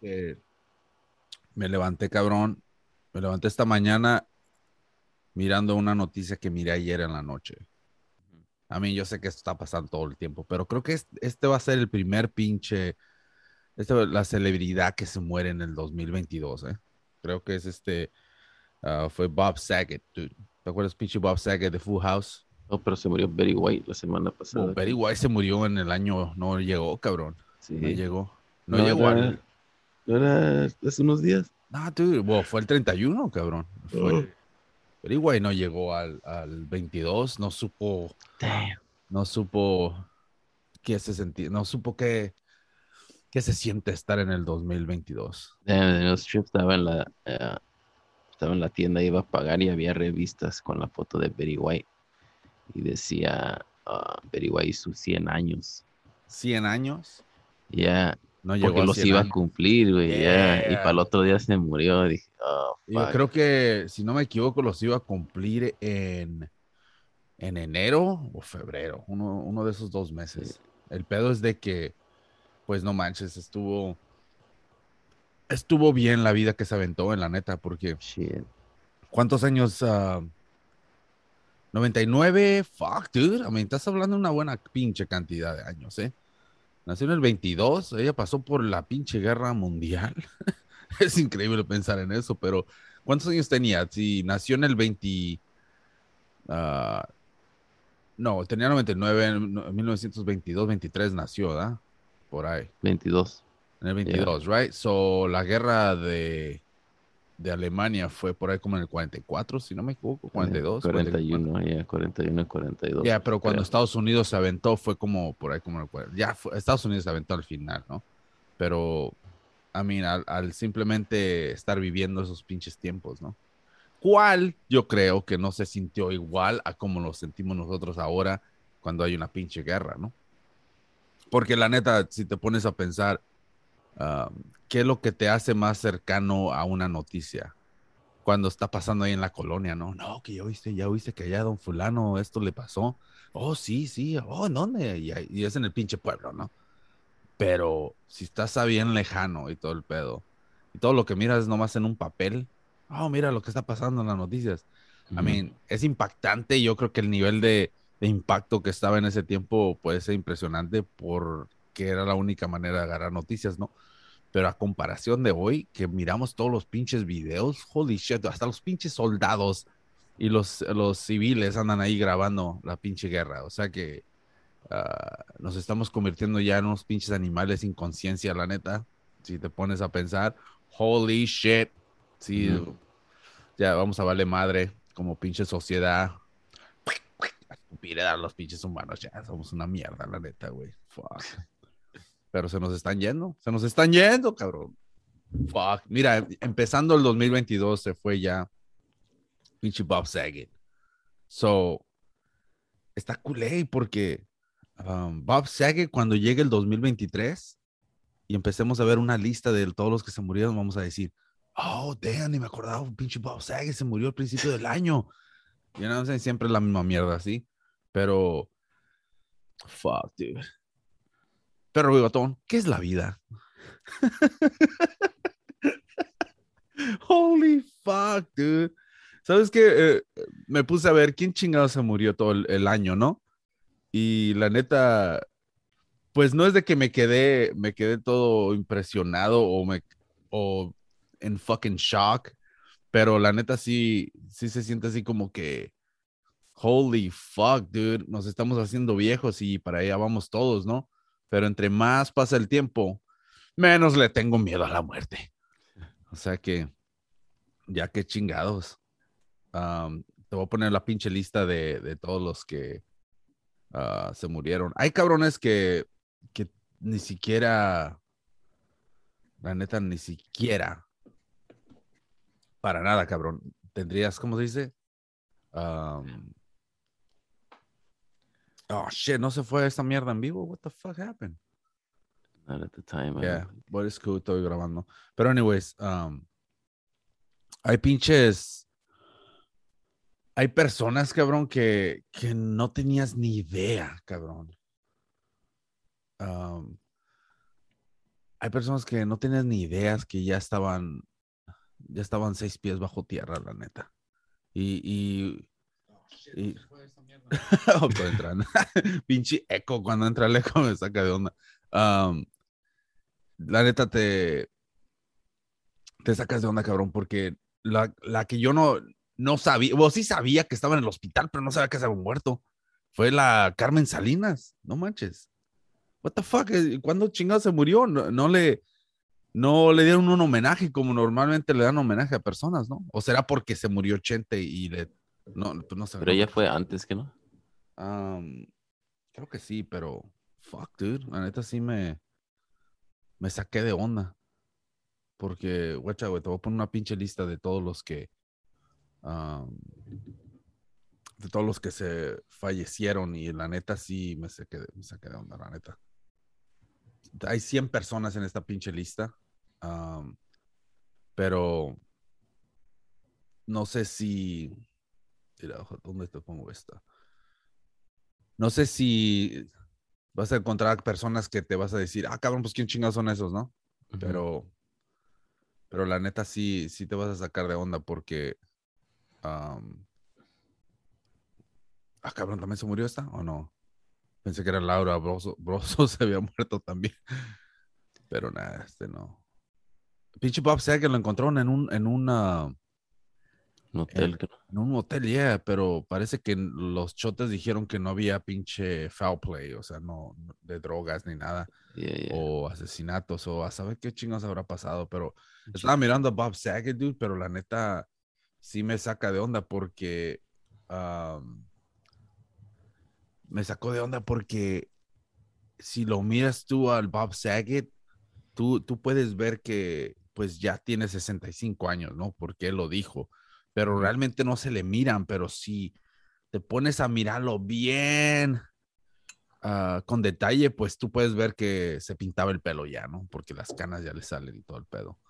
que me levanté, cabrón. Me levanté esta mañana mirando una noticia que miré ayer en la noche. A mí yo sé que esto está pasando todo el tiempo, pero creo que este va a ser el primer pinche, este, la celebridad que se muere en el 2022, ¿eh? Creo que es este, ah, fue Bob Saget, ¿Te acuerdas pinche Bob Saget de Full House? No, pero se murió Betty White la semana pasada. Oh, Betty White se murió en el año, no llegó, cabrón. Sí. No llegó. No, llegó al... ¿No era hace unos días? No, dude, bueno, fue el 31, cabrón. Fue... Oh. Pero igual no llegó al, al 22, no supo, Damn. no supo qué se sentía, no supo qué, qué se siente estar en el 2022. Damn, el strip estaba en la eh, estaba en la tienda, iba a pagar y había revistas con la foto de Betty White. Y decía ah, Betty White sus 100 años. 100 años, Ya, no llegó porque a los 100 iba años. a cumplir, güey. ya. Y Yeah. para el otro día se murió. Dije, oh, Yo creo que, si no me equivoco, los iba a cumplir en, en enero o febrero, uno, uno de esos dos meses. El pedo es de que, pues no manches, estuvo, estuvo bien la vida que se aventó en la neta, porque Shit. ¿cuántos años? ah, 99, fuck, dude. I mean, estás hablando de una buena pinche cantidad de años, ¿eh? Nació en el 22, ella pasó por la pinche guerra mundial. es increíble pensar en eso, pero ¿cuántos años tenía? Si nació en el 20. ah, no, tenía 99, en no- en 1922, 23 nació, ¿verdad? Por ahí. 22. En el 22, right? So, la guerra de, de Alemania fue por ahí como en el 44, si no me equivoco, 42. 44. 41, ya, 41 y 42. Ya, pero cuando creo. Estados Unidos se aventó fue como por ahí como en el 40. Ya, fue- Estados Unidos se aventó al final, ¿no? Pero, I mean, al, al simplemente estar viviendo esos pinches tiempos, ¿no? ¿Cuál yo creo que no se sintió igual a como lo sentimos nosotros ahora cuando hay una pinche guerra, ¿no? Porque la neta, si te pones a pensar, ah, ¿qué es lo que te hace más cercano a una noticia? Cuando está pasando ahí en la colonia, ¿no? No, que ya oíste, ya oíste que allá don fulano esto le pasó. Oh, sí, sí, oh, ¿en dónde? Y, y es en el pinche pueblo, ¿no? Pero si estás a bien lejano y todo el pedo, y todo lo que miras es nomás en un papel, oh, mira lo que está pasando en las noticias. I mean, es impactante. Yo creo que el nivel de, de impacto que estaba en ese tiempo puede ser impresionante porque era la única manera de agarrar noticias, ¿no? Pero a comparación de hoy, que miramos todos los pinches videos, holy shit, hasta los pinches soldados y los, los civiles andan ahí grabando la pinche guerra. O sea que ah, nos estamos convirtiendo ya en unos pinches animales sin conciencia, la neta. Si te pones a pensar, holy shit. Sí, ya vamos a valer madre como pinche sociedad. A los pinches humanos, ya somos una mierda, la neta, güey. Fuck. Pero se nos están yendo, se nos están yendo, cabrón. Fuck. Mira, empezando el 2022 se fue ya pinche Bob Saget. So, está culé porque um, Bob Saget cuando llegue el 2023 y empecemos a ver una lista de todos los que se murieron, vamos a decir, oh, damn, ni me acordaba, pinche Bob Saget se murió al principio del año. Y no sé, siempre la misma mierda, ¿sí? Pero, fuck, dude. Bigotón, ¿qué es la vida? Holy fuck, dude. ¿Sabes qué? Eh, me puse a ver quién chingado se murió todo el, el año, ¿no? Y la neta, pues no es de que me quedé, me quedé todo impresionado o me, o en fucking shock, pero la neta sí, sí se siente así como que, holy fuck, dude, nos estamos haciendo viejos y para allá vamos todos, ¿no? Pero entre más pasa el tiempo, menos le tengo miedo a la muerte. O sea que, ya que chingados. Am, te voy a poner la pinche lista de, de todos los que ah, se murieron. Hay cabrones que, que ni siquiera, la neta, ni siquiera, para nada, cabrón. Tendrías, ¿cómo se dice? Oh, shit, no se fue esta mierda en vivo. What the fuck happened? Not at the time. I Yeah, but it's cool, estoy grabando. Pero anyways, um, hay pinches, hay personas, cabrón, que, que no tenías ni idea, cabrón. Um, hay personas que no tienen ni ideas que ya estaban, ya estaban seis pies bajo tierra, la neta. Y, y, y- Entran. Pinche eco, cuando entra el eco me saca de onda. La neta te, te sacas de onda, cabrón, porque la, la que yo no, no sabía, o sí sabía que estaba en el hospital, pero no sabía que había muerto. Fue la Carmen Salinas, no manches. What the fuck, eh, ¿cuándo chingado se murió? No, no le, no le dieron un homenaje como normalmente le dan homenaje a personas, ¿no? O será porque se murió Chente y le, no, pues no sé. Pero ella fue antes que no. Creo que sí, pero fuck, dude. La neta sí me, me saqué de onda. Porque, guacha, güey, te voy a poner una pinche lista de todos los que. de todos los que se fallecieron y la neta sí me saqué, de- me saqué de onda, la neta. Hay 100 personas en esta pinche lista. pero no sé si. Mira, ¿dónde te pongo esta? No sé si vas a encontrar personas que te vas a decir, ah, cabrón, pues quién chingados son esos, ¿no? Pero, pero la neta sí, sí te vas a sacar de onda porque. ah, cabrón, ¿también se murió esta o no? Pensé que era Laura Broso, Broso se había muerto también. Pero nada, este no. Pinche Bob Saget lo encontraron en un, en una, Un hotel, Eh, creo. en un hotel, yeah, pero parece que los chotes dijeron que no había pinche foul play, o sea, no, no- de drogas ni nada, Yeah, yeah. o asesinatos, o a saber qué chingos habrá pasado, pero estaba mirando a Bob Saget, dude, pero la neta sí me saca de onda porque me sacó de onda porque si lo miras tú al Bob Saget, tú, tú puedes ver que pues ya tiene 65 años, ¿no? Porque él lo dijo, pero realmente no se le miran, pero si te pones a mirarlo bien, ah, con detalle, pues tú puedes ver que se pintaba el pelo ya, ¿no? Porque las canas ya le salen y todo el pedo.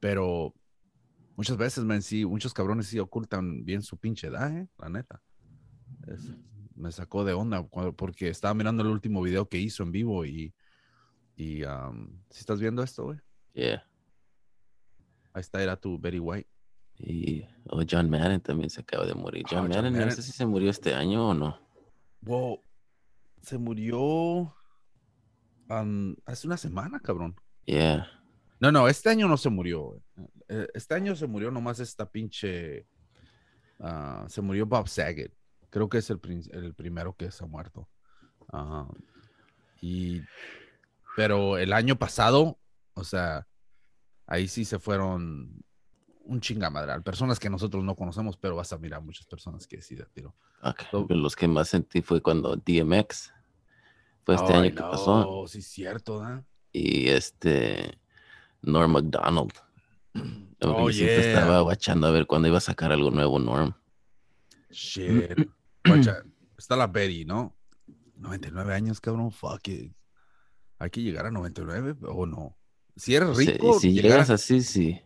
Pero muchas veces, man, sí, muchos cabrones sí ocultan bien su pinche edad, ¿eh? La neta. Es- me sacó de onda cuando- porque estaba mirando el último video que hizo en vivo y, y si estás viendo esto, güey, Yeah. ahí está, era tu Betty White. Y oh, John Madden también se acaba de morir. John John Madden, no sé si se murió este año o no. Wow, se murió hace una semana, cabrón. Yeah. No, no, este año no se murió. Eh, Este año se murió nomás esta pinche. ah, se murió Bob Saget. Creo que es el, el primero que se ha muerto. Y. Pero el año pasado, o sea, ahí sí se fueron un chingamadral. Personas que nosotros no conocemos, pero vas a mirar muchas personas que sí So- pero Los que más sentí fue cuando DMX fue este año que pasó. no, Sí, cierto, ¿da? Y este Norm MacDonald. Porque Oh, siempre estaba guachando a ver cuándo iba a sacar algo nuevo Norm. Shit. Guacha, está la Betty, ¿no? 99 años, cabrón. Fuck it. Hay que llegar a 99 o no. Si eres Si- rico, si llegar llegas así, sí.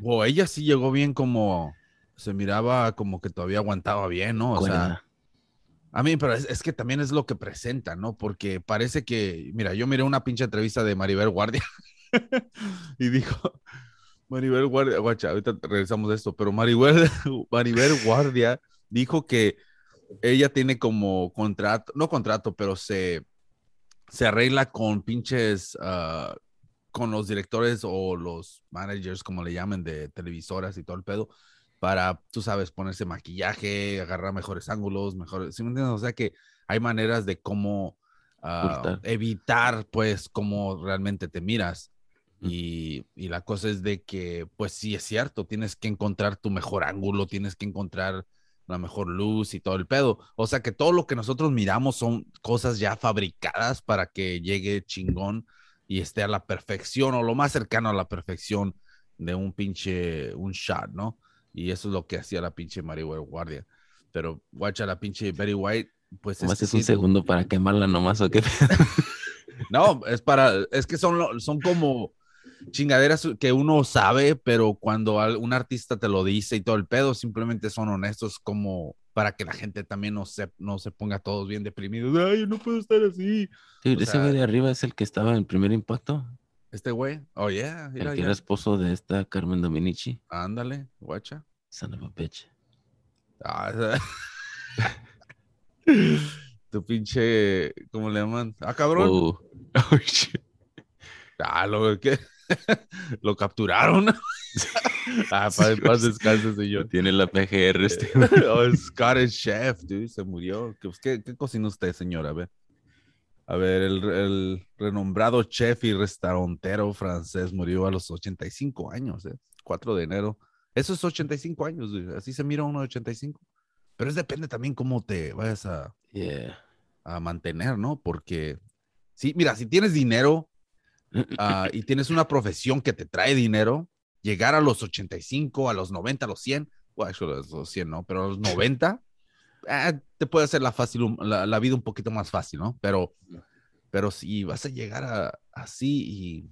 Wow, ella sí llegó bien como se miraba como que todavía aguantaba bien, ¿no? O sea, a mí, pero es, es que también es lo que presenta, ¿no? Porque parece que, mira, yo miré una pinche entrevista de Maribel Guardia y dijo, Maribel Guardia, guacha, ahorita regresamos de esto, pero Maribel, Maribel Guardia dijo que ella tiene como contrato, no contrato, pero se, se arregla con pinches, ah, con los directores o los managers, como le llaman, de televisoras y todo el pedo, para, tú sabes, ponerse maquillaje, agarrar mejores ángulos, mejores, ¿sí me entiendes? O sea que hay maneras de cómo ah, evitar, pues, cómo realmente te miras. Y, y la cosa es de que, pues sí es cierto, tienes que encontrar tu mejor ángulo, tienes que encontrar la mejor luz y todo el pedo. O sea que todo lo que nosotros miramos son cosas ya fabricadas para que llegue chingón y esté a la perfección o lo más cercano a la perfección de un pinche, un shot, ¿no? Y eso es lo que hacía la pinche Maribel Guardia. Pero, guacha, la pinche Betty White, pues Nomás que es un sí- segundo para quemarla nomás o qué. no, es para, es que son, son como chingaderas que uno sabe, pero cuando un artista te lo dice y todo el pedo, simplemente son honestos como para que la gente también no se, no se ponga todos bien deprimidos. Ay, yo no puedo estar así. O ese sea- güey de arriba es el que estaba en el primer impacto. Este güey, oh yeah, El mira, que ya. era esposo de esta Carmen Dominici. ándale, guacha. Son of a bitch. Ah, tu pinche, ¿cómo le llaman? Ah, cabrón. Oh. Oh, shit. Ah, lo que lo capturaron. ah, para paz descanse, señor. Tiene la PGR este. oh, Scottish Chef, dude, se murió. ¿Qué, qué, cocina usted, señor? A ver. A ver, el, el renombrado chef y restaurantero francés murió a los 85 años, ¿eh? 4 de enero. Eso es 85 años, dude. así se mira uno de 85. Pero es depende también cómo te vayas a, Yeah. a mantener, ¿no? Porque, sí, mira, si tienes dinero ah, y tienes una profesión que te trae dinero, llegar a los 85, a los 90, a los 100, bueno, actually, a los 100, ¿no? Pero a los 90, ah, te puede hacer la, fácil, la, la vida un poquito más fácil, ¿no? Pero, pero si vas a llegar a, así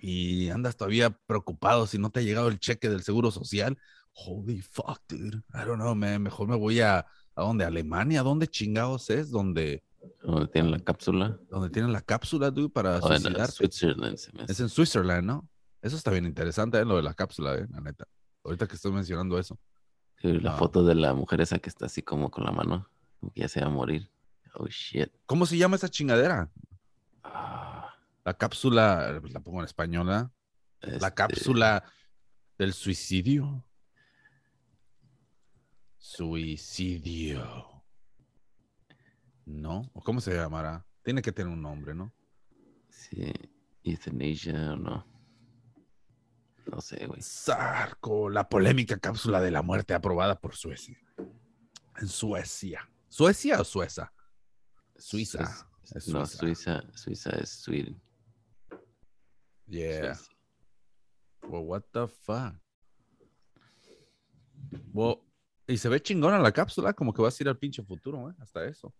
y, y andas todavía preocupado si no te ha llegado el cheque del seguro social, holy fuck, dude. I don't know, man. Mejor me voy a, ¿a dónde? ¿A Alemania? ¿Dónde chingados es? Donde, Donde tiene la cápsula. donde tienen la cápsula, dude, para Oh, suicidarse. Es en Switzerland, ¿no? Eso está bien interesante, ¿eh? lo de la cápsula, ¿eh? la neta. Ahorita que estoy mencionando eso. Sí, la Ah. foto de la mujer esa que está así como con la mano, como que ya se va a morir. Oh shit. ¿Cómo se llama esa chingadera? Ah, La cápsula, la pongo en español, ¿eh? La este, cápsula del suicidio. Suicidio. ¿No? ¿O cómo se llamará? Tiene que tener un nombre, ¿no? Sí, euthanasia o no. No sé, güey. Sarco, la polémica cápsula de la muerte aprobada por Suecia. En Suecia. ¿Suecia o Sueza? Suiza. Es No, Suiza. Suiza, Suiza es Sweden. Yeah. Well, what the fuck? Well, y se ve chingona la cápsula, como que vas a ir al pinche futuro, ¿eh? Hasta eso.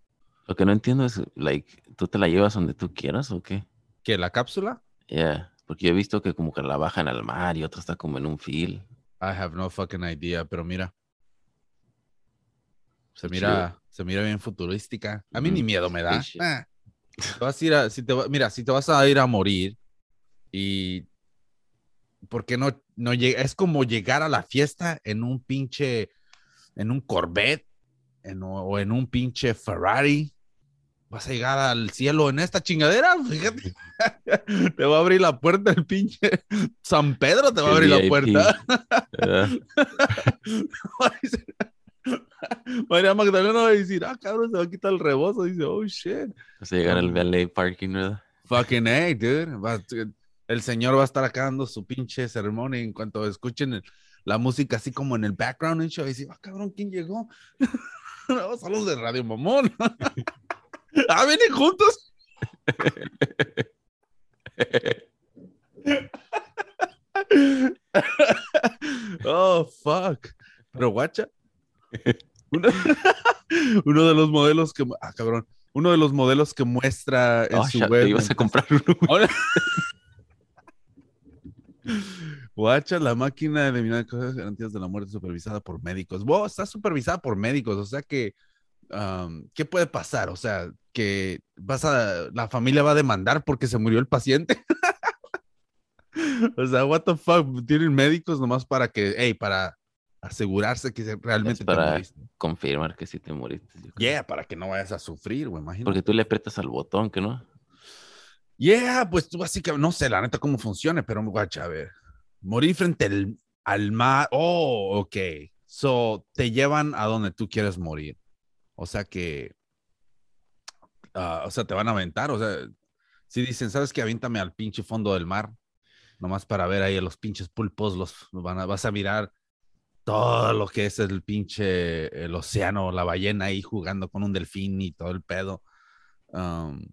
Lo que no entiendo es, like, ¿tú te la llevas donde tú quieras o qué? ¿Qué, la cápsula? Yeah, porque yo he visto que como que la bajan al mar y otra está como en un fil. I have no fucking idea, pero mira. Se mira, se mira bien futurística. A mí ni Mm, miedo me da. Ah. Vas a ir a- si te mira, si te vas a ir a morir y ¿por qué no, no llega? Es como llegar a la fiesta en un pinche, en un Corvette en- o en un pinche Ferrari. Vas a llegar al cielo en esta chingadera, fíjate. Te va a abrir la puerta el pinche San Pedro, te va a abrir la puerta. ¿verdad? Va a decir- María Magdalena va a decir, ah, cabrón, se va a quitar el rebozo. Dice, oh, shit. Vas a llegar al valet parking, ¿verdad? Fucking A, dude. Va- el señor va a estar acá dando su pinche ceremonia y en cuanto escuchen el- la música así como en el background, y va a decir, ah, cabrón, ¿quién llegó? no, los de Radio Mamón. ah, vienen juntos. oh, fuck. Pero guacha. Uno, uno de los modelos que. Ah, cabrón. Uno de los modelos que muestra en Oh, su web. te ibas a comprar uno. Ahora- Guacha, la máquina de eliminar cosas garantías de la muerte supervisada por médicos. Wow, está supervisada por médicos, o sea que, um, ¿qué puede pasar? O sea, que vas a, la familia va a demandar porque se murió el paciente. o sea, what the fuck, tienen médicos nomás para que, hey, para asegurarse que realmente te para- moriste. Confirmar que sí te moriste. Yeah, para que no vayas a sufrir, güey, imagínate. Porque tú le aprietas al botón, ¿que no? Yeah, pues tú básicamente, no sé la neta cómo funcione, pero guacha, a ver. Morir frente al, al mar. Oh, ok. So, te llevan a donde tú quieres morir. O sea que. ah, o sea, te van a aventar. O sea, si dicen, ¿sabes qué? Avíntame al pinche fondo del mar. Nomás para ver ahí a los pinches pulpos, los vas a mirar todo lo que es el pinche océano, la ballena ahí jugando con un delfín y todo el pedo. Um,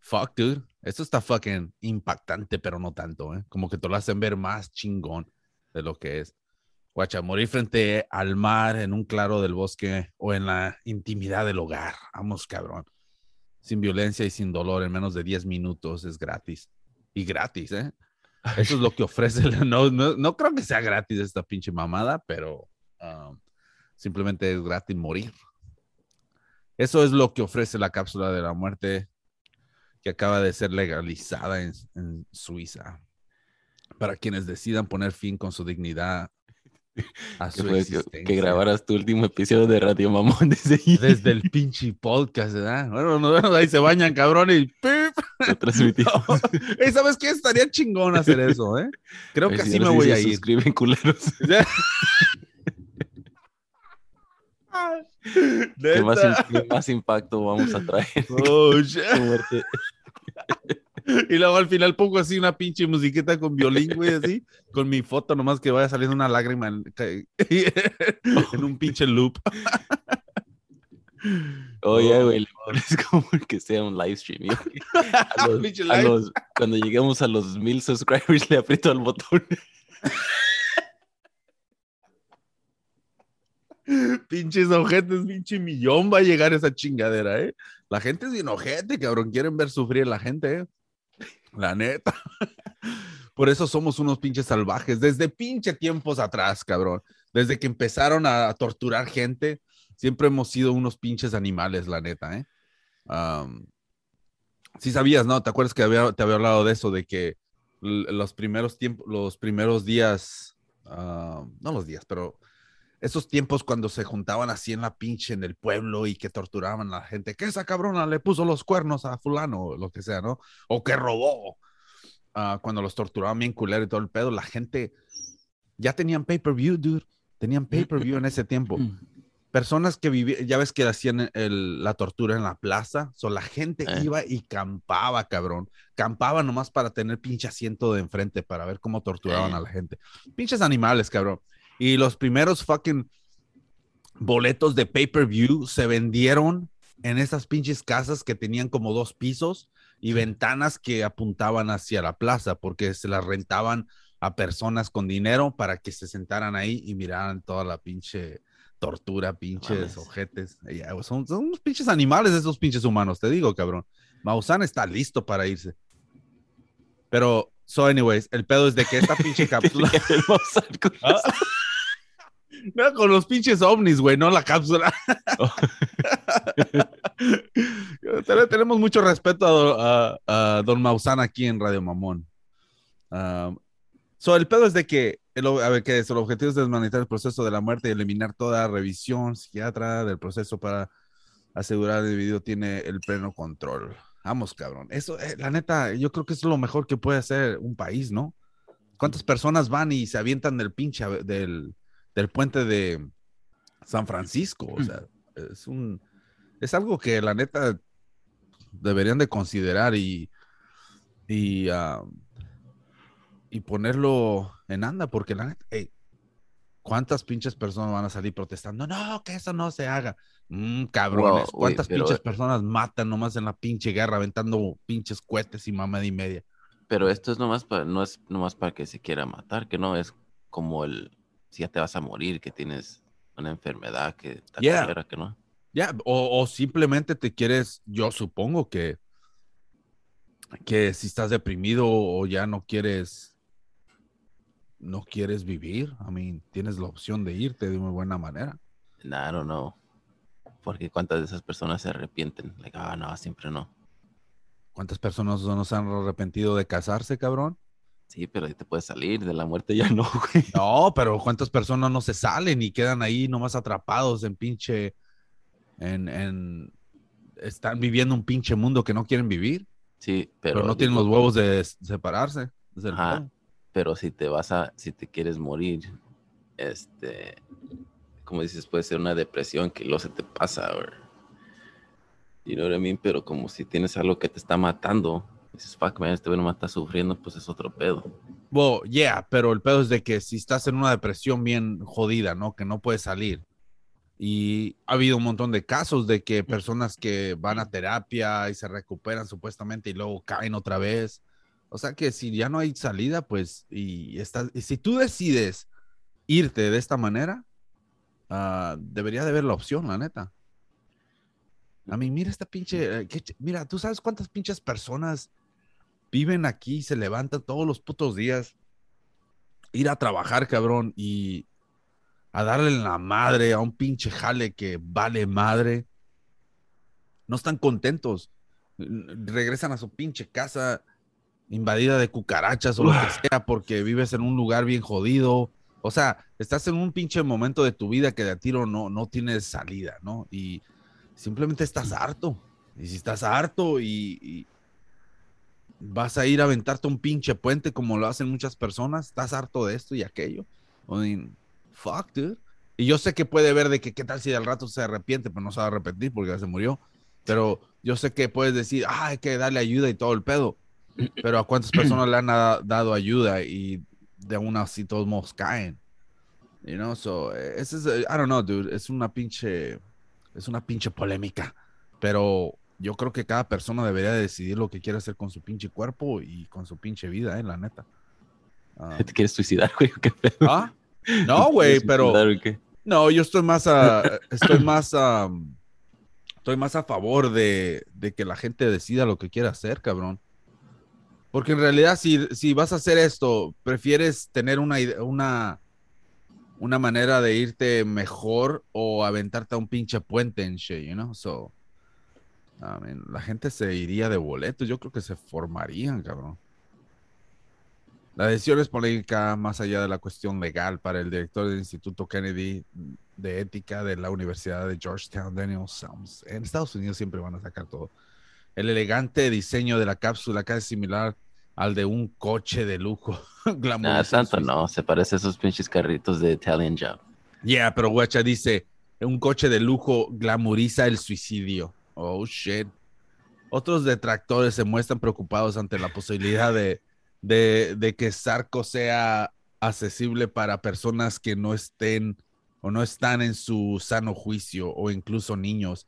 fuck, dude. Esto está fucking impactante, pero no tanto, ¿eh? Como que te lo hacen ver más chingón de lo que es. Guacha, morir frente al mar en un claro del bosque o en la intimidad del hogar. Vamos, cabrón. Sin violencia y sin dolor en menos de 10 minutos es gratis. Y gratis, ¿eh? Eso es lo que ofrece. No, no, no creo que sea gratis esta pinche mamada, pero um, simplemente es gratis morir. Eso es lo que ofrece la cápsula de la muerte que acaba de ser legalizada en, en Suiza. Para quienes decidan poner fin con su dignidad a Que, fue que- grabaras tu último episodio de Radio Mamón desde. Desde el pinche podcast, ¿verdad? Bueno, no, bueno, ahí se bañan, cabrón, y ¡pip! Transmitimos. Ey, ¿Sabes qué? Estaría chingón hacer eso, ¿eh? Creo que así me voy a ir. Suscriben, culeros. ¿Qué más, qué más impacto vamos a traer? Oh, shit. Y luego al final pongo así una pinche musiquita con violín, güey, así, con mi foto, nomás que vaya saliendo una lágrima en, en un pinche loop. Oye, Oh. güey, pones como que sea un live stream. Yo, a los- Pinche a live. los- cuando lleguemos a los mil subscribers, le aprieto al botón. Pinches ojetes, pinche millón va a llegar esa chingadera, ¿eh? La gente es bien ojete, cabrón. Quieren ver sufrir a la gente, ¿eh? La neta. Por eso somos unos pinches salvajes. Desde pinche tiempos atrás, cabrón. Desde que empezaron a torturar gente, siempre hemos sido unos pinches animales, la neta, ¿eh? Am, sí sabías, ¿no? ¿Te acuerdas que te había hablado de eso? De que los primeros tiempos, los primeros días, ah, no los días, pero esos tiempos cuando se juntaban así en la pinche en el pueblo y que torturaban a la gente, que esa cabrona le puso los cuernos a fulano, o lo que sea, ¿no? O que robó. Ah, cuando los torturaban bien culero y todo el pedo, la gente ya tenían pay-per-view, dude. Tenían pay-per-view en ese tiempo. Personas que vivían, ya ves que hacían el- la tortura en la plaza, so, la gente Eh. iba y campaba, cabrón. Campaba nomás para tener pinche asiento de enfrente para ver cómo torturaban Eh. a la gente. Pinches animales, cabrón. Y los primeros fucking boletos de pay-per-view se vendieron en esas pinches casas que tenían como dos pisos y ventanas que apuntaban hacia la plaza porque se las rentaban a personas con dinero para que se sentaran ahí y miraran toda la pinche tortura, pinches ojetes. Güey, son, son unos pinches animales esos pinches humanos, te digo, cabrón. Maussan está listo para irse. Pero, so anyways, el pedo es de que esta pinche cápsula... El Mozart con- Ah. No, con los pinches ovnis, güey, no la cápsula. Ten- Tenemos mucho respeto a, do- a- a Don Maussan aquí en Radio Mamón. Um, so, el pedo es de que, el, a ver, ¿qué es? Objetivo es desmanitar el proceso de la muerte y eliminar toda revisión psiquiatra del proceso para asegurar que el individuo tiene el pleno control. Vamos, cabrón. Eso, eh, la neta, yo creo que es lo mejor que puede hacer un país, ¿no? ¿Cuántas personas van y se avientan del pinche, del, del puente de San Francisco? O sea, es un, es algo que la neta deberían de considerar y, y, ah, y ponerlo en anda, porque la neta, hey, ¿cuántas pinches personas van a salir protestando? No, que eso no se haga. Mm, cabrones, Wow, ¿cuántas pinches personas matan nomás en la pinche guerra aventando pinches cohetes y mamada y media? Pero esto es nomás para, no es nomás para que se quiera matar, que no es como el si ya te vas a morir, que tienes una enfermedad que te Yeah. que no. Ya, o, o simplemente te quieres, yo supongo que, que si estás deprimido o ya no quieres, no quieres vivir, I mean, tienes la opción de irte de muy buena manera. Nah, I don't know. Porque cuántas de esas personas se arrepienten. Like, ah, no, siempre no. ¿Cuántas personas no se han arrepentido de casarse, cabrón? Sí, pero ahí te puedes salir de la muerte ya no, güey. No, pero ¿cuántas personas no se salen y quedan ahí nomás atrapados en pinche, en, en, están viviendo un pinche mundo que no quieren vivir, Sí, pero, pero, no tienen los huevos de separarse. Ajá. Pero si te vas a, si te quieres morir, este, como dices, puede ser una depresión que luego se te pasa, or, you know what I mean? Pero como si tienes algo que te está matando, dices, fuck, man, este güey nomás está sufriendo, pues es otro pedo. Well, yeah, pero el pedo es de que si estás en una depresión bien jodida, ¿no? Que no puedes salir. Y ha habido un montón de casos de que personas que van a terapia y se recuperan supuestamente y luego caen otra vez. O sea que si ya no hay salida, pues, y, estás, y si tú decides irte de esta manera, ah, debería de haber la opción, la neta. A mí, mira esta pinche, eh, mira, tú sabes cuántas pinches personas viven aquí, se levantan todos los putos días, ir a trabajar, cabrón, y a darle la madre a un pinche jale que vale madre, no están contentos. Regresan a su pinche casa invadida de cucarachas o lo que sea porque vives en un lugar bien jodido. O sea, estás en un pinche momento de tu vida que de a tiro no, no tienes salida, ¿no? Y simplemente estás harto. Y si estás harto y, vas a ir a aventarte un pinche puente como lo hacen muchas personas, estás harto de esto y aquello. I mean, fuck, dude. Y yo sé que puede ver de que qué tal si al rato se arrepiente, pero no se va a arrepentir porque ya se murió. Pero yo sé que puedes decir, ah, hay que darle ayuda y todo el pedo. Pero a cuántas personas le han dado ayuda y de aún así todos modos caen. You know, so, ese es, I don't know, dude, es una pinche, es una pinche polémica. Pero yo creo que cada persona debería decidir lo que quiere hacer con su pinche cuerpo y con su pinche vida, eh, la neta. ¿Te quieres suicidar, güey? ¿Ah? No, güey, pero. No, yo estoy más a. Estoy más a. Estoy más a favor de, que la gente decida lo que quiera hacer, cabrón. Porque en realidad, si, si vas a hacer esto, prefieres tener una, una, una manera de irte mejor o aventarte a un pinche puente en shit, you know? So, la gente se iría de boletos. Yo creo que se formarían, cabrón. La decisión es polémica más allá de la cuestión legal para el director del Instituto Kennedy de Ética de la Universidad de Georgetown, Daniel Sams. En Estados Unidos siempre van a sacar todo. El elegante diseño de la cápsula casi similar al de un coche de lujo. Ah, santo no, se parece a esos pinches carritos de Italian Job. Yeah, pero guacha dice, un coche de lujo glamoriza el suicidio. Oh, shit. Otros detractores se muestran preocupados ante la posibilidad de de, que Sarco sea accesible para personas que no estén o no están en su sano juicio o incluso niños.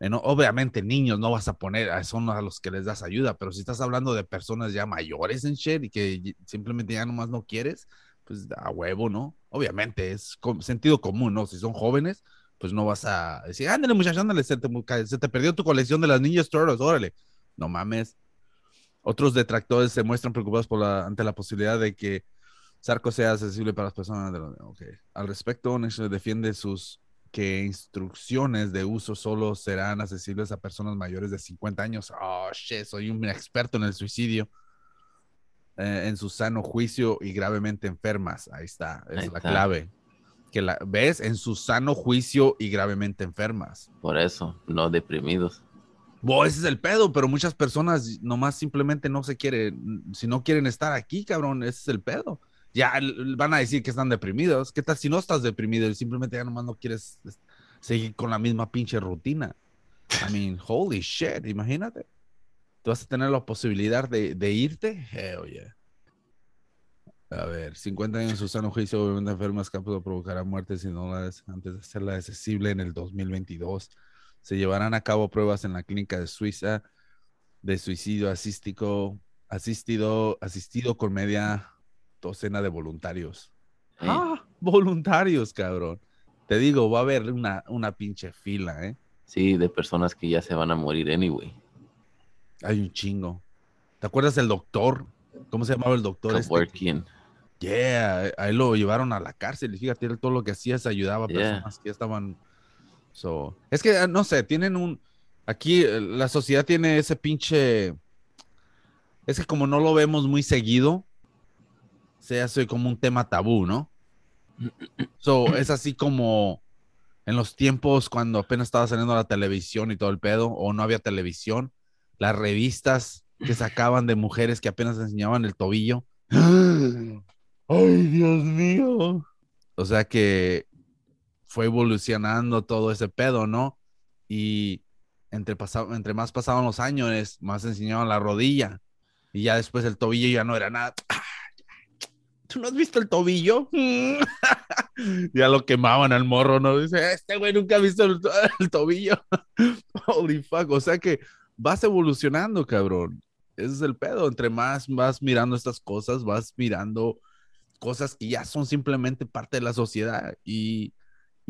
Eh, obviamente niños no vas a poner, son a los que les das ayuda, pero si estás hablando de personas ya mayores en shit y que simplemente ya nomás no quieres, pues a huevo, ¿no? Obviamente es sentido común, ¿no? Si son jóvenes, pues no vas a decir, ándale muchacho, ándale, se te, se te perdió tu colección de las niñas Turtles, órale. No mames. Otros detractores se muestran preocupados por la, ante la posibilidad de que Sarco sea accesible para las personas. De okay. Al respecto, Nation defiende sus que instrucciones de uso solo serán accesibles a personas mayores de 50 años. Oh, shit, soy un experto en el suicidio. Eh, en su sano juicio y gravemente enfermas. Ahí está, es la clave. Que la ves en su sano juicio y gravemente enfermas. Por eso, no deprimidos ese es el pedo, pero muchas personas nomás simplemente no se quieren, si no quieren estar aquí, cabrón, ese es el pedo. Ya van a decir que están deprimidos. ¿Qué tal si no estás deprimido y simplemente ya nomás no quieres seguir con la misma pinche rutina? I mean, holy shit, imagínate. Tú vas a tener la posibilidad de, de irte. Hell yeah. A ver, 50 años en su sano juicio, obviamente enfermas capaz de provocar muertes y no antes de hacerla accesible en el 2022 se llevarán a cabo pruebas en la clínica de Suiza de suicidio asístico, asistido, asistido con media docena de voluntarios. Ah, voluntarios, cabrón. Te digo, va a haber una, una pinche fila, ¿eh? Sí, de personas que ya se van a morir anyway. Hay un chingo. ¿Te acuerdas del doctor? ¿Cómo se llamaba el doctor? Este? Yeah, ahí lo llevaron a la cárcel y fíjate, todo lo que hacía se ayudaba a personas que ya estaban es que, ah, no sé, tienen un... Aquí eh, la sociedad tiene ese pinche... Es que como no lo vemos muy seguido, se hace como un tema tabú, ¿no? So, es así como en los tiempos cuando apenas estaba saliendo la televisión y todo el pedo, o no había televisión, las revistas que sacaban de mujeres que apenas enseñaban el tobillo. ¡Ay, Dios mío! O sea que fue evolucionando todo ese pedo, ¿no? Y entre, entre más pasaban los años, más enseñaban la rodilla. Y ya después el tobillo ya no era nada. ¿Tú no has visto el tobillo? ya lo quemaban al morro, ¿no? Dice, este güey nunca ha visto el, tobillo. Holy fuck. O sea que vas evolucionando, cabrón. Ese es el pedo. Entre más vas mirando estas cosas, vas mirando cosas que ya son simplemente parte de la sociedad. Y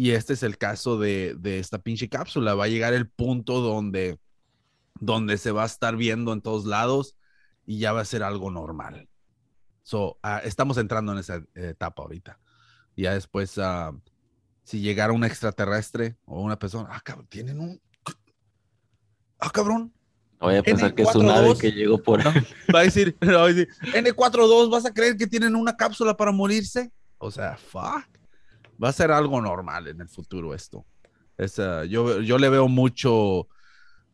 y este es el caso de, esta pinche cápsula. Va a llegar el punto donde, donde se va a estar viendo en todos lados y ya va a ser algo normal. So, ah, estamos entrando en esa etapa ahorita. Ya después, uh, si llegara un extraterrestre o una persona, ah, cabrón, tienen un... Ah, cabrón. Voy a pensar que es un ave que llegó por no, va a decir, va a decir, N42, ¿vas a creer que tienen una cápsula para morirse? O sea, fuck. Va a ser algo normal en el futuro esto. Es, uh, yo, yo le veo mucho,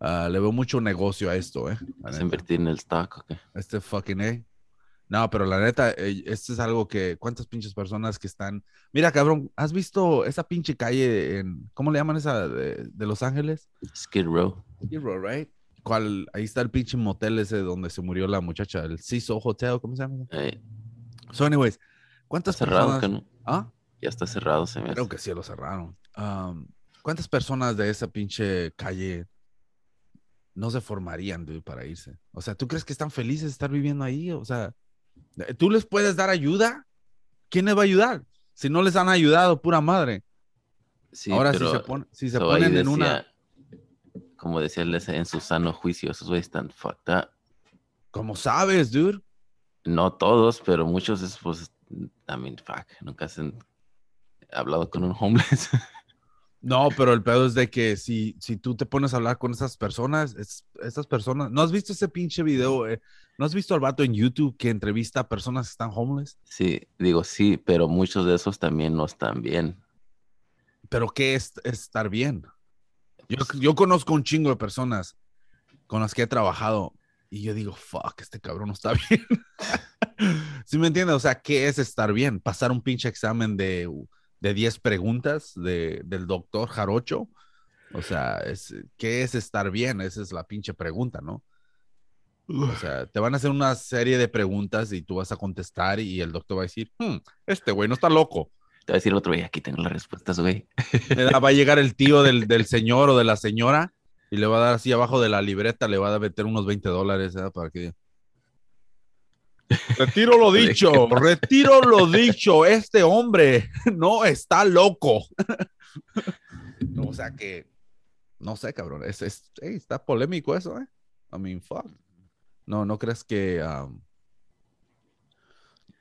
uh, le veo mucho negocio a esto, ¿eh? ¿Vas a invertir en el stock o qué? Este fucking, eh. No, pero la neta, eh, esto es algo que, ¿cuántas pinches personas que están? Mira, cabrón, ¿has visto esa pinche calle en, ¿cómo le llaman esa de, de Los Ángeles? Skid Row. Skid Row, right? ¿Cuál? Ahí está el pinche motel ese donde se murió la muchacha, el CISO Hotel, ¿cómo se llama? Eh, So, anyways, ¿cuántas cerrado, personas? que no. ¿Ah? Ya está cerrado, se me Creo que sí lo cerraron. Um, ¿Cuántas personas de esa pinche calle no se formarían dude, para irse? O sea, ¿tú crees que están felices de estar viviendo ahí? O sea, ¿tú les puedes dar ayuda? ¿Quién les va a ayudar? Si no les han ayudado, pura madre. Sí, Ahora sí pero se, pone- si se ponen en una... Como ese, en su sano juicio, esos güeyes están fucked up. ¿Cómo sabes, dude? No todos, pero muchos, es, pues, I mean, fuck, nunca se han hablado con un homeless. No, pero el pedo es de que si, si tú te pones a hablar con esas personas, es- esas personas, ¿no has visto ese pinche video? eh? ¿No has visto al vato en YouTube que entrevista a personas que están homeless? sí, digo sí, pero muchos de esos también no están bien. Pero ¿qué es estar bien? Yo, yo conozco un chingo de personas con las que he trabajado y yo digo, fuck, este cabrón no está bien. ¿Sí me entiendes? O sea, ¿qué es estar bien? Pasar un pinche examen de, de 10 preguntas de, del doctor Jarocho. O sea, es, ¿qué es estar bien? Esa es la pinche pregunta, ¿no? O sea, te van a hacer una serie de preguntas y tú vas a contestar y el doctor va a decir, "Hmm, este güey no está loco. Te va a decir el otro, güey, aquí tengo las respuestas, güey. Va a llegar el tío del, del señor o de la señora y le va a dar así abajo de la libreta, le va a meter unos 20 dólares ¿eh? para que... Retiro lo dicho, retiro lo dicho, este hombre no está loco. No, o sea que, no sé, cabrón, es, es- ey, está polémico eso, ¿eh? I mean, fuck. No, no creas que... um,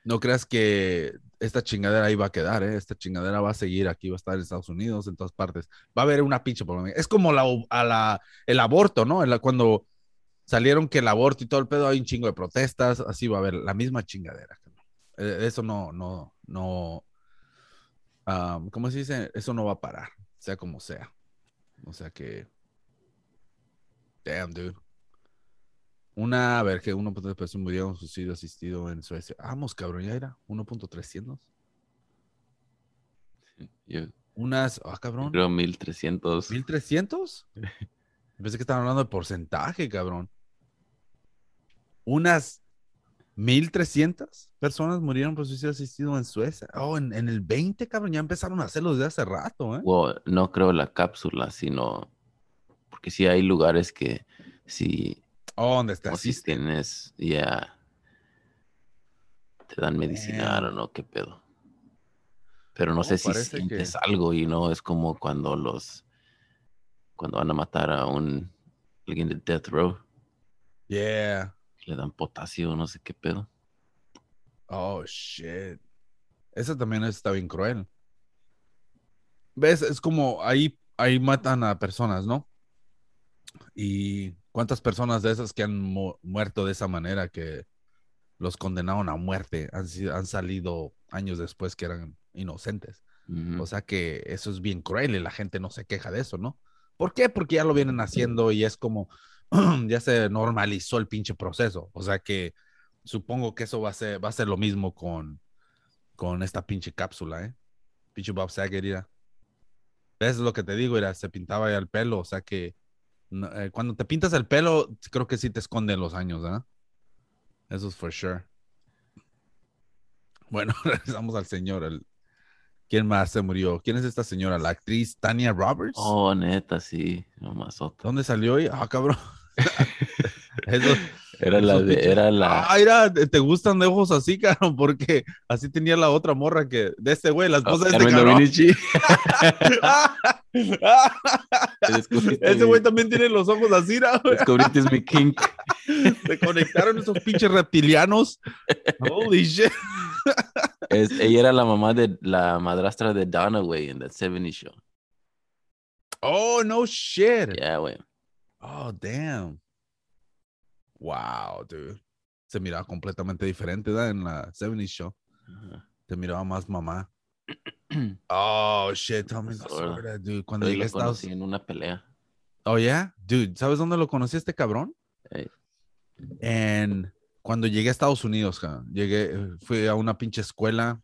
no creas que esta chingadera ahí va a quedar, ¿eh? Esta chingadera va a seguir aquí, va a estar en Estados Unidos, en todas partes. Va a haber una pinche. Es como la, a la, el aborto, ¿no? Cuando salieron que el aborto y todo el pedo, hay un chingo de protestas, así va a haber la misma chingadera. Eh, Eso no, no, no, ah, ¿cómo se dice? Eso no va a parar, sea como sea. O sea que, damn, dude. Una, a ver, que 1.3 personas murieron en suicidio asistido en Suecia. Vamos, cabrón, ya era 1.300. Yo Unas, ah, cabrón, creo 1300. 1300. Pensé que estaban hablando de porcentaje, cabrón. Unas 1300 personas murieron por suicidio asistido en Suecia. Oh, en, en el 20, cabrón, ya empezaron a hacerlo desde hace rato, ¿eh? Well, no creo la cápsula, sino porque sí hay lugares que si, Oh, ¿dónde está? como si tienes, ya te dan medicina, Damn. o no, qué pedo. Pero no No, sé si sientes que- algo y no es como cuando los cuando van a matar a un alguien de death row, Yeah. le dan potasio, no sé qué pedo. Oh, shit. Eso también está bien cruel. ¿Ves? Es como ahí, ahí matan a personas, ¿no? Y cuántas personas de esas que han mu- muerto de esa manera, que los condenaron a muerte, han, han salido años después que eran inocentes. O sea que eso es bien cruel y la gente no se queja de eso, ¿no? ¿Por qué? Porque ya lo vienen haciendo y es como, ya se normalizó el pinche proceso. O sea que supongo que eso va a ser, va a ser lo mismo con, con esta pinche cápsula, ¿eh? Pinche Bob Saget. ¿Ves lo que te digo? Mira, se pintaba ya el pelo, o sea que no, eh, cuando te pintas el pelo, creo que sí te esconden los años, ¿ah? Eso es for sure. Bueno, regresamos al señor. el- ¿Quién más se murió? ¿Quién es esta señora? La actriz Tania Roberts. Oh, neta, sí, nomás otra. ¿Dónde salió hoy? Ah, cabrón. Eso- Era la de, era la, Ah, mira, te gustan de ojos así, cabrón, porque así tenía la otra morra que de este güey, la esposa de este cabrón. Ese güey también tiene los ojos así, ¿no? Descubriste mi kink. Se conectaron esos pinches reptilianos. Holy shit. Es, ella era la mamá de la madrastra de güey, en The 70 Show. Oh, no shit. Yeah, güey. Oh, damn. Wow, dude. Se miraba completamente diferente, ¿verdad? En la 70 Show. Te miraba más mamá. Oh, shit. Tell me the Sorda. story, dude. Cuando llegué a Estados conocí en una pelea. Oh, yeah? Dude, ¿sabes dónde lo conocí a este cabrón? En cuando llegué a Estados Unidos, ja, llegué, fui a una pinche escuela.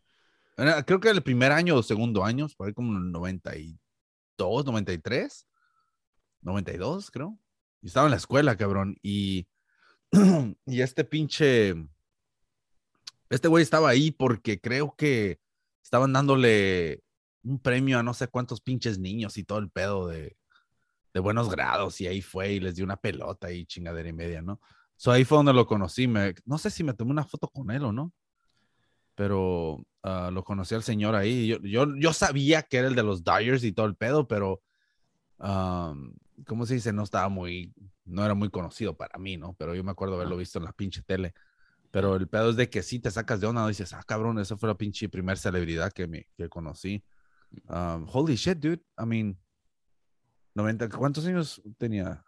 Era- creo que era el primer año o segundo año, por ahí como en el 92, 93, 92, creo. Y estaba en la escuela, cabrón. Y, y este pinche, este güey estaba ahí porque creo que estaban dándole un premio a no sé cuántos pinches niños y todo el pedo de, buenos grados. Y ahí fue y les dio una pelota y chingadera y media, ¿no? So ahí fue donde lo conocí. Me, no sé si me tomé una foto con él o no, pero ah, lo conocí al señor ahí. Yo, yo, yo sabía que era el de los Dyers y todo el pedo, pero, ¿cómo se dice? No estaba muy, no era muy conocido para mí, ¿no? Pero yo me acuerdo haberlo visto en la pinche tele. Pero el pedo es de que sí te sacas de onda, dices, ah, cabrón, esa fue la pinche primer celebridad que, me, que conocí. Um, holy shit, dude. I mean, 90, ¿cuántos años tenía?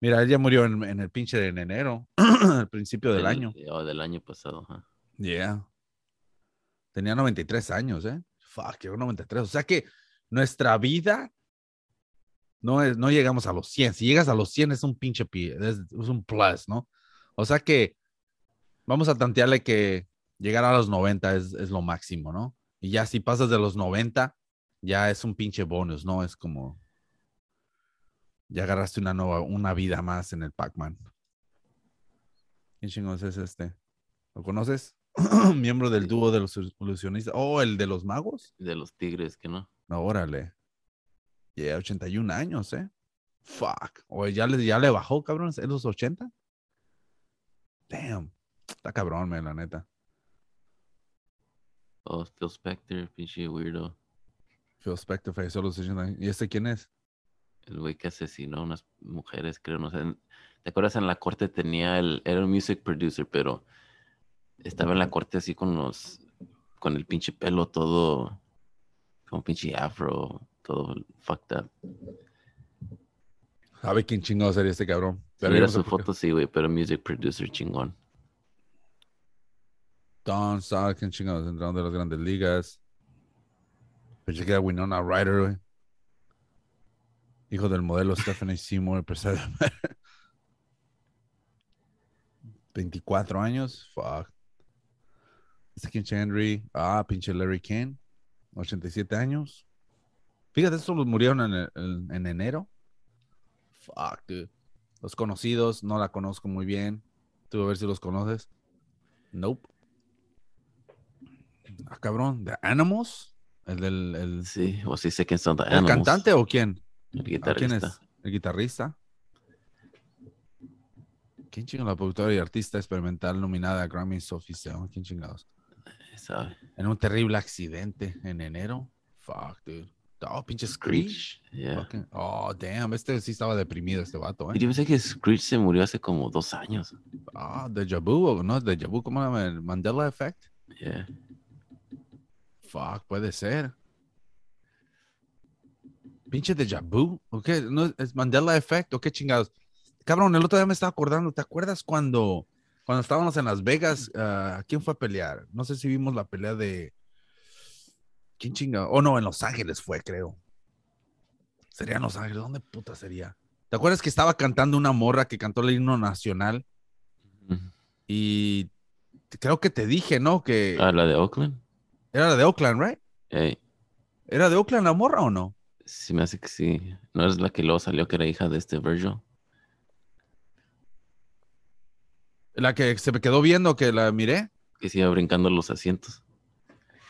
Mira, él ya murió en, en el pinche en enero, al principio del año. Oh, del año pasado. Yeah. Tenía 93 años, ¿eh? Fuck, llegó a 93. O sea que nuestra vida no, es, no llegamos a los 100. Si llegas a los 100 es un pinche pie, es, es un plus, ¿no? O sea que vamos a tantearle que llegar a los 90 es, es lo máximo, ¿no? Y ya si pasas de los 90, ya es un pinche bonus, ¿no? Es como, ya agarraste una nueva, una vida más en el Pac-Man. ¿Quién chingos es este? ¿Lo conoces? Miembro del dúo de los ilusionistas. Oh, el de los magos. De los tigres, que no. No, órale. Yeah, 81 años, ¿eh? Fuck. O ya le, ya le bajó, cabrón, en los 80. Damn. Está cabrón, man, la neta. Oh, Phil Spector, pinche weirdo. Phil Spector falleció a los 80. ¿Y este quién es? El güey que asesinó a unas mujeres, creo, no sé. ¿Te acuerdas en la corte tenía el, era un music producer, pero estaba en la corte así con los, con el pinche pelo todo, como pinche afro, todo fucked up. ¿Sabe quién chingado sería este cabrón? Mira su foto, sí, güey, pero music producer chingón. Don Stark, quién chingados, entraron de las grandes ligas. Pensé que era Winona Ryder, güey. Hijo del modelo Stephanie Seymour, empresario. 24 años, fuck. Este Henry, ah, pinche Larry King, 87 años. Fíjate, estos murieron en, el- en- en enero. Fuck, dude. Los conocidos, no la conozco muy bien. Tú a ver si los conoces. Nope. Ah, cabrón, ¿de Animals? ¿El del el, Sí, o sí sé quién son The el Animals, cantante o quién? El ¿Ah, ¿Quién guitarrista. es? ¿El guitarrista? ¿Quién chingados? La productora y artista experimental nominada a Grammy Sophie. ¿Quién chingados? En un terrible accidente en enero. Fuck, dude. Oh, pinche Screech. Screech. Yeah. Fucking- Oh, damn. Este sí estaba deprimido, este vato, Y ¿eh? yo pensé que Screech se murió hace como dos años. Ah, Deja Vu, ¿no? Deja Vu, ¿cómo se llama? ¿El Mandela Effect? Yeah. Fuck, puede ser. Pinche Deja Vu. ¿O qué? ¿No es Mandela Effect o qué chingados? Cabrón, el otro día me estaba acordando. ¿Te acuerdas cuando, cuando estábamos en Las Vegas? ah, ¿Quién fue a pelear? No sé si vimos la pelea de. ¿Quién chingado? Oh, no, en Los Ángeles fue, creo. Sería en Los Ángeles. ¿Dónde puta sería? ¿Te acuerdas que estaba cantando una morra que cantó el himno nacional? Y creo que te dije, ¿no? Que Ah, la de Oakland. era de Oakland, ¿right? Ey, ¿Era de Oakland la morra o no? sí me hace que sí. ¿No es la que luego salió que era hija de este Virgil? La que se me quedó viendo que la miré. Que se iba brincando los asientos.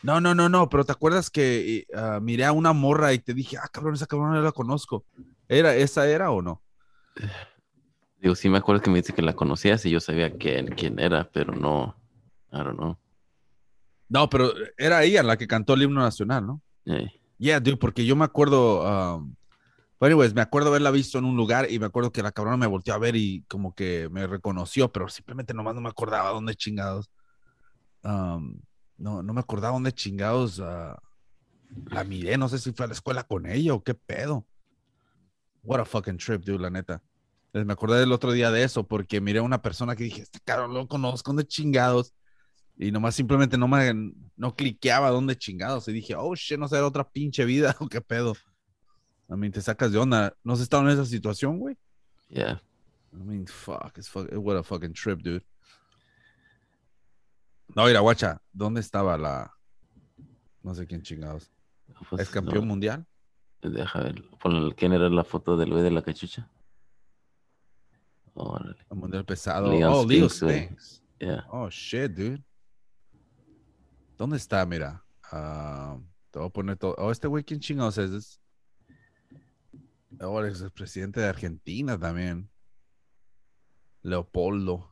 No, no, no, no, pero ¿te acuerdas que ah, miré a una morra y te dije, ah, cabrón, esa cabrón no la conozco? ¿Era, esa era o no? Digo, sí me acuerdo que me dice que la conocías y yo sabía quién, quién era, pero no. I don't know. No, pero era ella la que cantó el himno nacional, ¿no? Ey, Yeah, dude, porque yo me acuerdo, um, but anyways, me acuerdo haberla visto en un lugar y me acuerdo que la cabrona me volteó a ver y como que me reconoció, pero simplemente nomás no me acordaba dónde chingados. Um, no, no me acordaba dónde chingados ah, la miré. No sé si fue a la escuela con ella o qué pedo. What a fucking trip, dude, la neta. Eh, Me acordé del otro día de eso porque miré a una persona que dije, este cabrón lo conozco, ¿dónde chingados? Y nomás simplemente no me no cliqueaba dónde chingados. Y dije, oh shit, no sé, era otra pinche vida o qué pedo. I mean, te sacas de onda. ¿No has estado en esa situación, güey? Yeah. I mean, fuck, it's fuck, what a fucking trip, dude. No, mira, guacha, ¿dónde estaba la. No sé quién chingados. Pues, ¿Es campeón no, mundial? Deja ver. Pon- ¿Quién era la foto del güey de la cachucha? Órale. El mundial pesado. Leon oh, Leo Spinks. Yeah. Oh, shit, dude. ¿Dónde está? Mira. Ah, te voy a poner todo. Oh, este güey, ¿quién chingados es? Es- Oh, es el presidente de Argentina también. Leopoldo.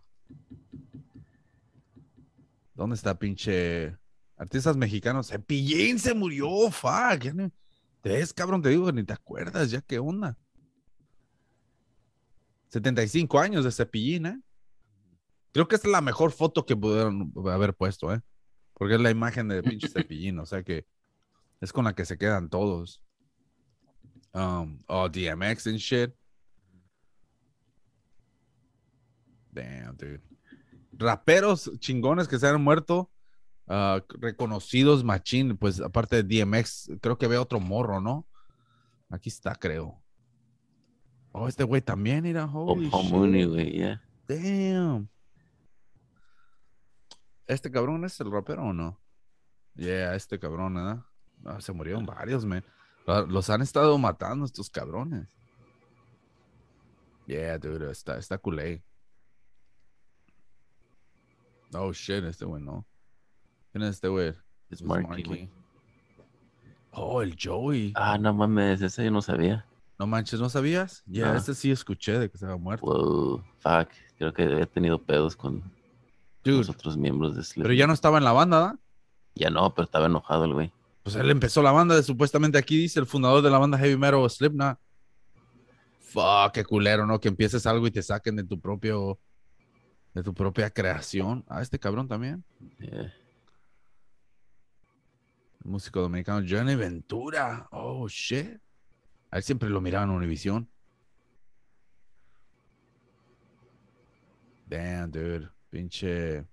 ¿Dónde está, pinche? Artistas mexicanos. Cepillín se murió, fuck. Ya ni- ¿Te ves, cabrón? Te digo ni te acuerdas, ya qué onda. 75 años de Cepillín, ¿eh? Creo que es la mejor foto que pudieron haber puesto, ¿eh? Porque es la imagen de pinche Cepillín, o sea que es con la que se quedan todos. Um, oh, DMX and shit. Damn, dude. Raperos chingones que se han muerto, ah, reconocidos machín, pues aparte de DMX, creo que ve otro morro, ¿no? Aquí está, creo. Oh, este güey también, O holy güey, yeah. Damn. ¿Este cabrón es el rapero o no? Yeah, este cabrón, ¿verdad? Ah, se murieron varios, man. Lo- Los han estado matando estos cabrones. Yeah, dude, está, está culé. Oh, shit, este güey no. ¿Quién es este güey? Es Marky. Oh, el Joey. Ah, no mames, ese yo no sabía. No manches, ¿no sabías? Yeah, No. este sí escuché de que se había muerto. Wow, fuck. Creo que había tenido pedos con Dude, los otros miembros de Slipknot. pero ya no estaba en la banda, ¿verdad? Ya no, pero estaba enojado el güey. Pues él empezó la banda, de, supuestamente aquí dice el fundador de la banda Heavy Metal Slipknot. Fuck, qué culero, ¿no? Que empieces algo y te saquen de tu propio, de tu propia creación. Ah, este cabrón también. Yeah. El músico dominicano Johnny Ventura. Oh, shit. A él siempre lo miraban en Univision. Damn, dude. Pinche.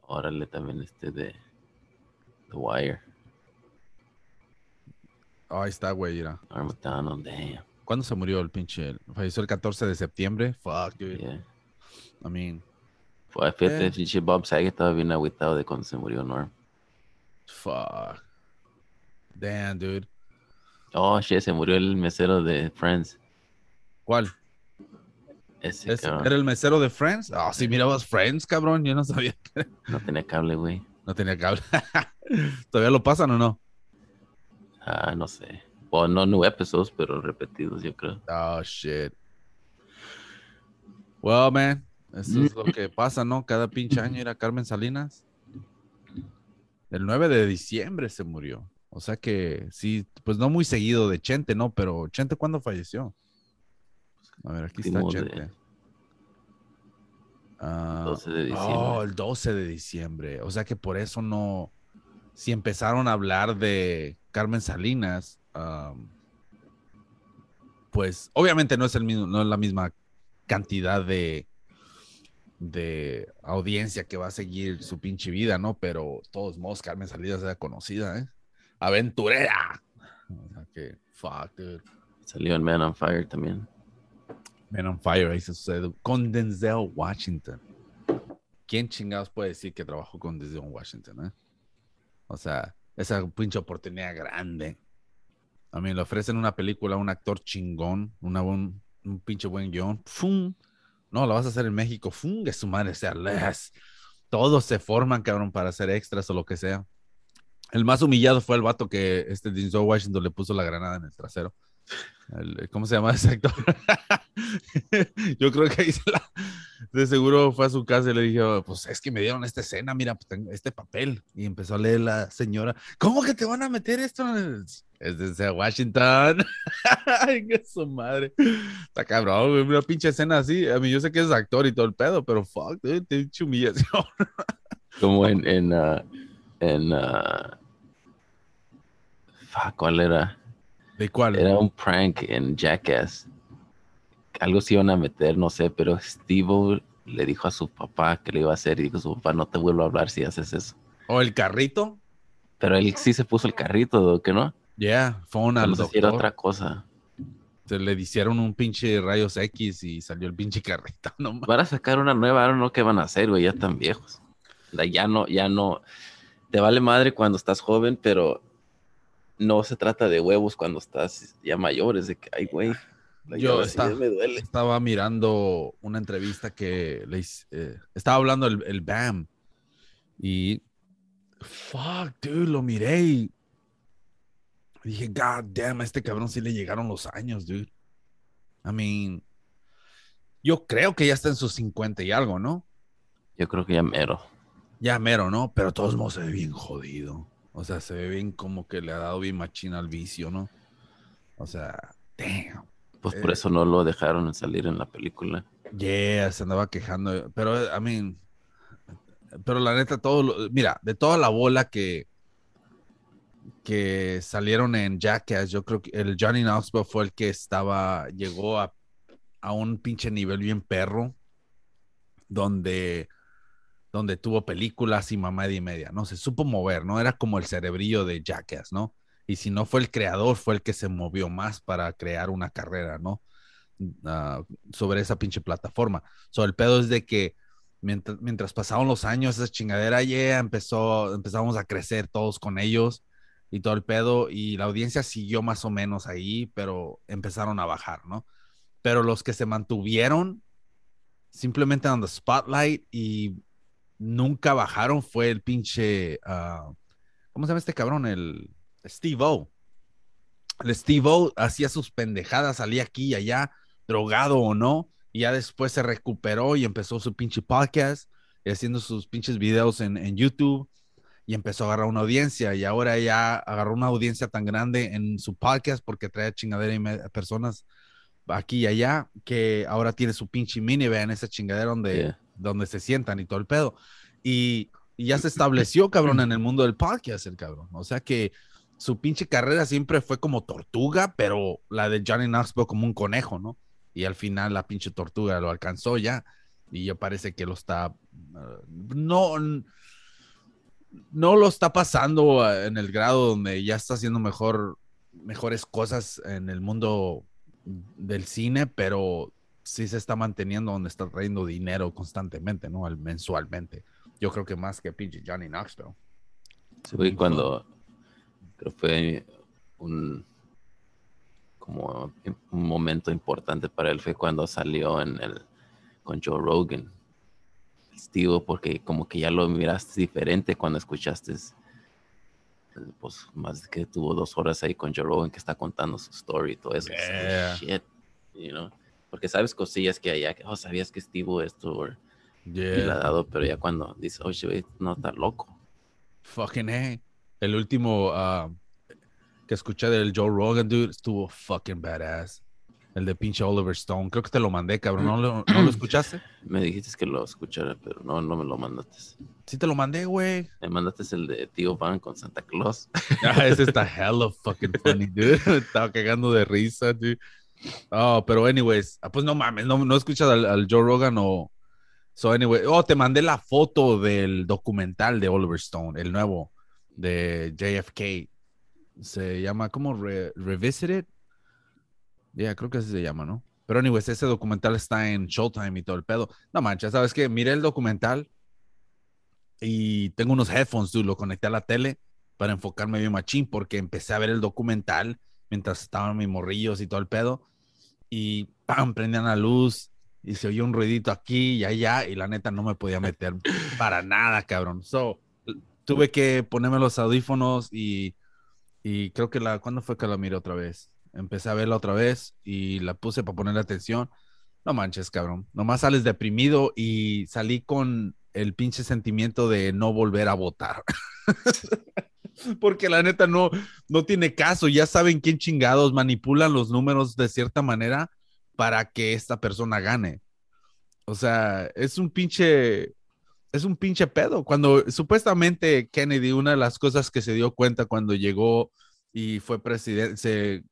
Órale, también este de The Wire. Oh, ahí está, güey. Mira. Macdonald, damn. ¿Cuándo se murió el pinche? Falleció el 14 de septiembre. Fuck, dude. Yeah. I mean, Fue, fíjate, Eh. Bob Saget estaba bien agüitado de cuando se murió Norm. fuck. Damn, dude. Oh, shit, se murió el mesero de Friends. ¿Cuál? Ese ¿Ese cabrón. ¿Era el mesero de Friends? Ah, sí, mirabas Friends, cabrón. Yo no sabía. No tenía cable, güey. No tenía cable. ¿Todavía lo pasan o no? Ah, no sé. O no new episodes, pero repetidos, yo creo. Oh, shit. Well, man. Eso es lo que pasa, ¿no? Cada pinche año ir a Carmen Salinas. El 9 de diciembre se murió. O sea que sí, pues no muy seguido de Chente, ¿no? Pero Chente, ¿cuándo falleció? A ver, aquí está Chente. Ah, 12 de diciembre. Oh, el 12 de diciembre. O sea que por eso no. Si empezaron a hablar de Carmen Salinas, pues obviamente no es el mismo, no es la misma cantidad de de audiencia que va a seguir su pinche vida, ¿no? Pero todos modos, Carmen Salinas era conocida, ¿eh? Aventurera. O sea que, fuck, dude. Salió en Man on Fire también. Man on Fire, ahí se sucede. Con Denzel Washington. ¿Quién chingados puede decir que trabajó con Denzel Washington, eh? O sea, esa pinche oportunidad grande. A mí le ofrecen una película a un actor chingón, una buen- un pinche buen guion. ¡Fum! No, la vas a hacer en México. ¡Fum! Que su madre sea les. Todos se forman, cabrón, para hacer extras o lo que sea. El más humillado fue el vato que este Denzel Washington le puso la granada en el trasero. El- ¿Cómo se llama ese actor? Yo creo que ahí se la- de seguro fue a su casa y le dijo, pues es que me dieron esta escena, mira, pues este papel. Y empezó a leer la señora, ¿cómo que te van a meter esto? en el-?" Es desde Washington. Ay, que su madre. Está cabrón, güey, una pinche escena así. A mí yo sé que es actor y todo el pedo, pero fuck, dude, te he humillación. Como en, en, ah, en... ah, fuck, ¿Cuál era? ¿De cuál? Era un prank en Jackass. Algo se iban a meter, no sé, pero Steve le dijo a su papá que le iba a hacer y dijo su papá, no te vuelvo a hablar si haces eso. ¿O el carrito? Pero él sí se puso el carrito, ¿qué no? Yeah, fue una No sé si era otra cosa. Se le hicieron un pinche rayos X y salió el pinche carrito. Van a sacar una nueva, ahora no qué van a hacer, güey, ya están viejos. Ya no, ya no. Te vale madre cuando estás joven, pero no se trata de huevos cuando estás ya mayor, es de que, ay, güey. Yo está- me duele. Estaba mirando una entrevista que le eh, estaba hablando el, el BAM y fuck, dude, lo miré y dije, God damn, a este cabrón sí le llegaron los años, dude. I mean, yo creo que ya está en sus 50 y algo, ¿no? Yo creo que ya mero. Ya mero, ¿no? Pero de todos modos se ve bien jodido. O sea, se ve bien como que le ha dado bien machina al vicio, ¿no? O sea, damn. Pues por Eh. eso no lo dejaron salir en la película. Yeah, se andaba quejando. Pero, I mean, pero la neta, todo, lo- mira, de toda la bola que, que salieron en Jackass, yo creo que el Johnny Knoxville fue el que estaba, llegó a, a un pinche nivel bien perro, donde, donde tuvo películas y mamá y media, ¿no? Se supo mover, ¿no? Era como el cerebrillo de Jackass, ¿no? Y si no fue el creador, fue el que se movió más para crear una carrera, ¿no? Ah, sobre esa pinche plataforma. So, el pedo es de que mientras, mientras pasaban los años, esa chingadera ya empezó, empezamos a crecer todos con ellos y todo el pedo, y la audiencia siguió más o menos ahí, pero empezaron a bajar, ¿no? Pero los que se mantuvieron simplemente en the spotlight y nunca bajaron fue el pinche, ah, ¿cómo se llama este cabrón? El Steve O. El Steve O hacía sus pendejadas, salía aquí y allá, drogado o no, y ya después se recuperó y empezó su pinche podcast y haciendo sus pinches videos en, en YouTube y empezó a agarrar una audiencia y ahora ya agarró una audiencia tan grande en su podcast porque trae chingadera y personas aquí y allá que ahora tiene su pinche minivan, esa chingadera donde, Yeah. donde se sientan y todo el pedo. Y, y ya se estableció, cabrón, en el mundo del podcast, el cabrón. O sea que su pinche carrera siempre fue como tortuga, pero la de Johnny Knoxville como un conejo, ¿no? Y al final la pinche tortuga lo alcanzó ya. Y ya parece que lo está. uh, no. No lo está pasando uh, en el grado donde ya está haciendo mejor, mejores cosas en el mundo del cine, pero sí se está manteniendo donde está trayendo dinero constantemente, ¿no? Al- mensualmente. Yo creo que más que pinche Johnny Knoxville. Sí, güey, cuando creo fue un como un momento importante para él fue cuando salió en el con Joe Rogan. Steve, porque como que ya lo miraste diferente cuando escuchaste pues más que tuvo dos horas ahí con Joe Rogan que está contando su story y todo eso. Yeah. shit, you know? Porque sabes cosillas que allá, que, oh, sabías que Steve esto, or- y le ha dado, pero ya cuando dice, oh, shit, no está loco. Fucking A. El último ah, que escuché del Joe Rogan, dude, estuvo fucking badass. El de pinche Oliver Stone. Creo que te lo mandé, cabrón. ¿No lo, ¿no lo escuchaste? Me dijiste que lo escuchara, pero no, no me lo mandaste. Sí te lo mandé, güey. Me mandaste el de Tío Van con Santa Claus. Ah, ese está hella fucking funny, dude. Me Estaba cagando de risa, dude. Oh, pero anyways, ah, pues no mames, no, no escuchas al, al Joe Rogan o... So anyway, oh, te mandé la foto del documental de Oliver Stone, el nuevo de JFK. Se llama, ¿cómo? Re- Revisited. Ya, creo que así se llama, ¿no? Pero anyways, ese documental está en Showtime y todo el pedo. No manches, ¿sabes qué? Miré el documental y tengo unos headphones, dude, lo conecté a la tele para enfocarme bien machín porque empecé a ver el documental mientras estaban mis morrillos y todo el pedo y ¡pam! prendían la luz y se oyó un ruidito aquí y allá y la neta no me podía meter para nada, cabrón. So, tuve que ponerme los audífonos y, y creo que la, ¿cuándo fue que la miré otra vez? Empecé a verla otra vez y la puse para ponerle atención. No manches, cabrón. Nomás sales deprimido y salí con el pinche sentimiento de no volver a votar. Porque la neta no, no tiene caso. Ya saben quién chingados manipulan los números de cierta manera para que esta persona gane. O sea, es un pinche. es un pinche pedo. Cuando supuestamente Kennedy, una de las cosas que se dio cuenta cuando llegó y fue presidente, se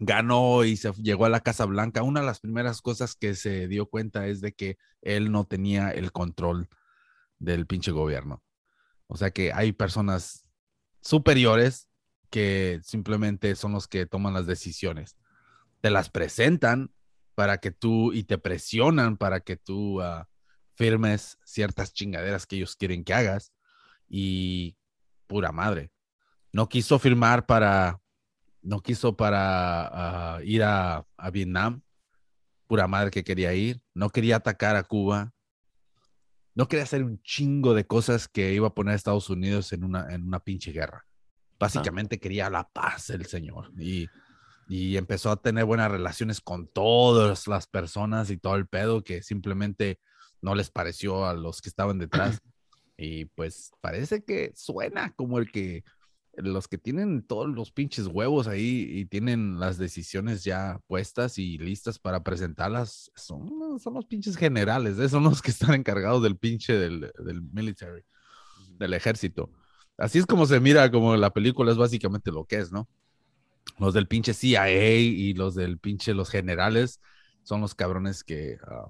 ganó y se llegó a la Casa Blanca, una de las primeras cosas que se dio cuenta es de que él no tenía el control del pinche gobierno. O sea que hay personas superiores que simplemente son los que toman las decisiones. Te las presentan para que tú y te presionan para que tú ah, firmes ciertas chingaderas que ellos quieren que hagas y pura madre. No quiso firmar para, no quiso para ah, ir a, a Vietnam, pura madre que quería ir, no quería atacar a Cuba, no quería hacer un chingo de cosas que iba a poner a Estados Unidos en una, en una pinche guerra. Básicamente quería la paz el señor y, y empezó a tener buenas relaciones con todas las personas y todo el pedo que simplemente no les pareció a los que estaban detrás. Y pues parece que suena como el que los que tienen todos los pinches huevos ahí y tienen las decisiones ya puestas y listas para presentarlas, son, son los pinches generales, ¿eh? son los que están encargados del pinche del, del military, del ejército. Así es como se mira, como la película es básicamente lo que es, ¿no? Los del pinche CIA y los del pinche los generales son los cabrones que ah,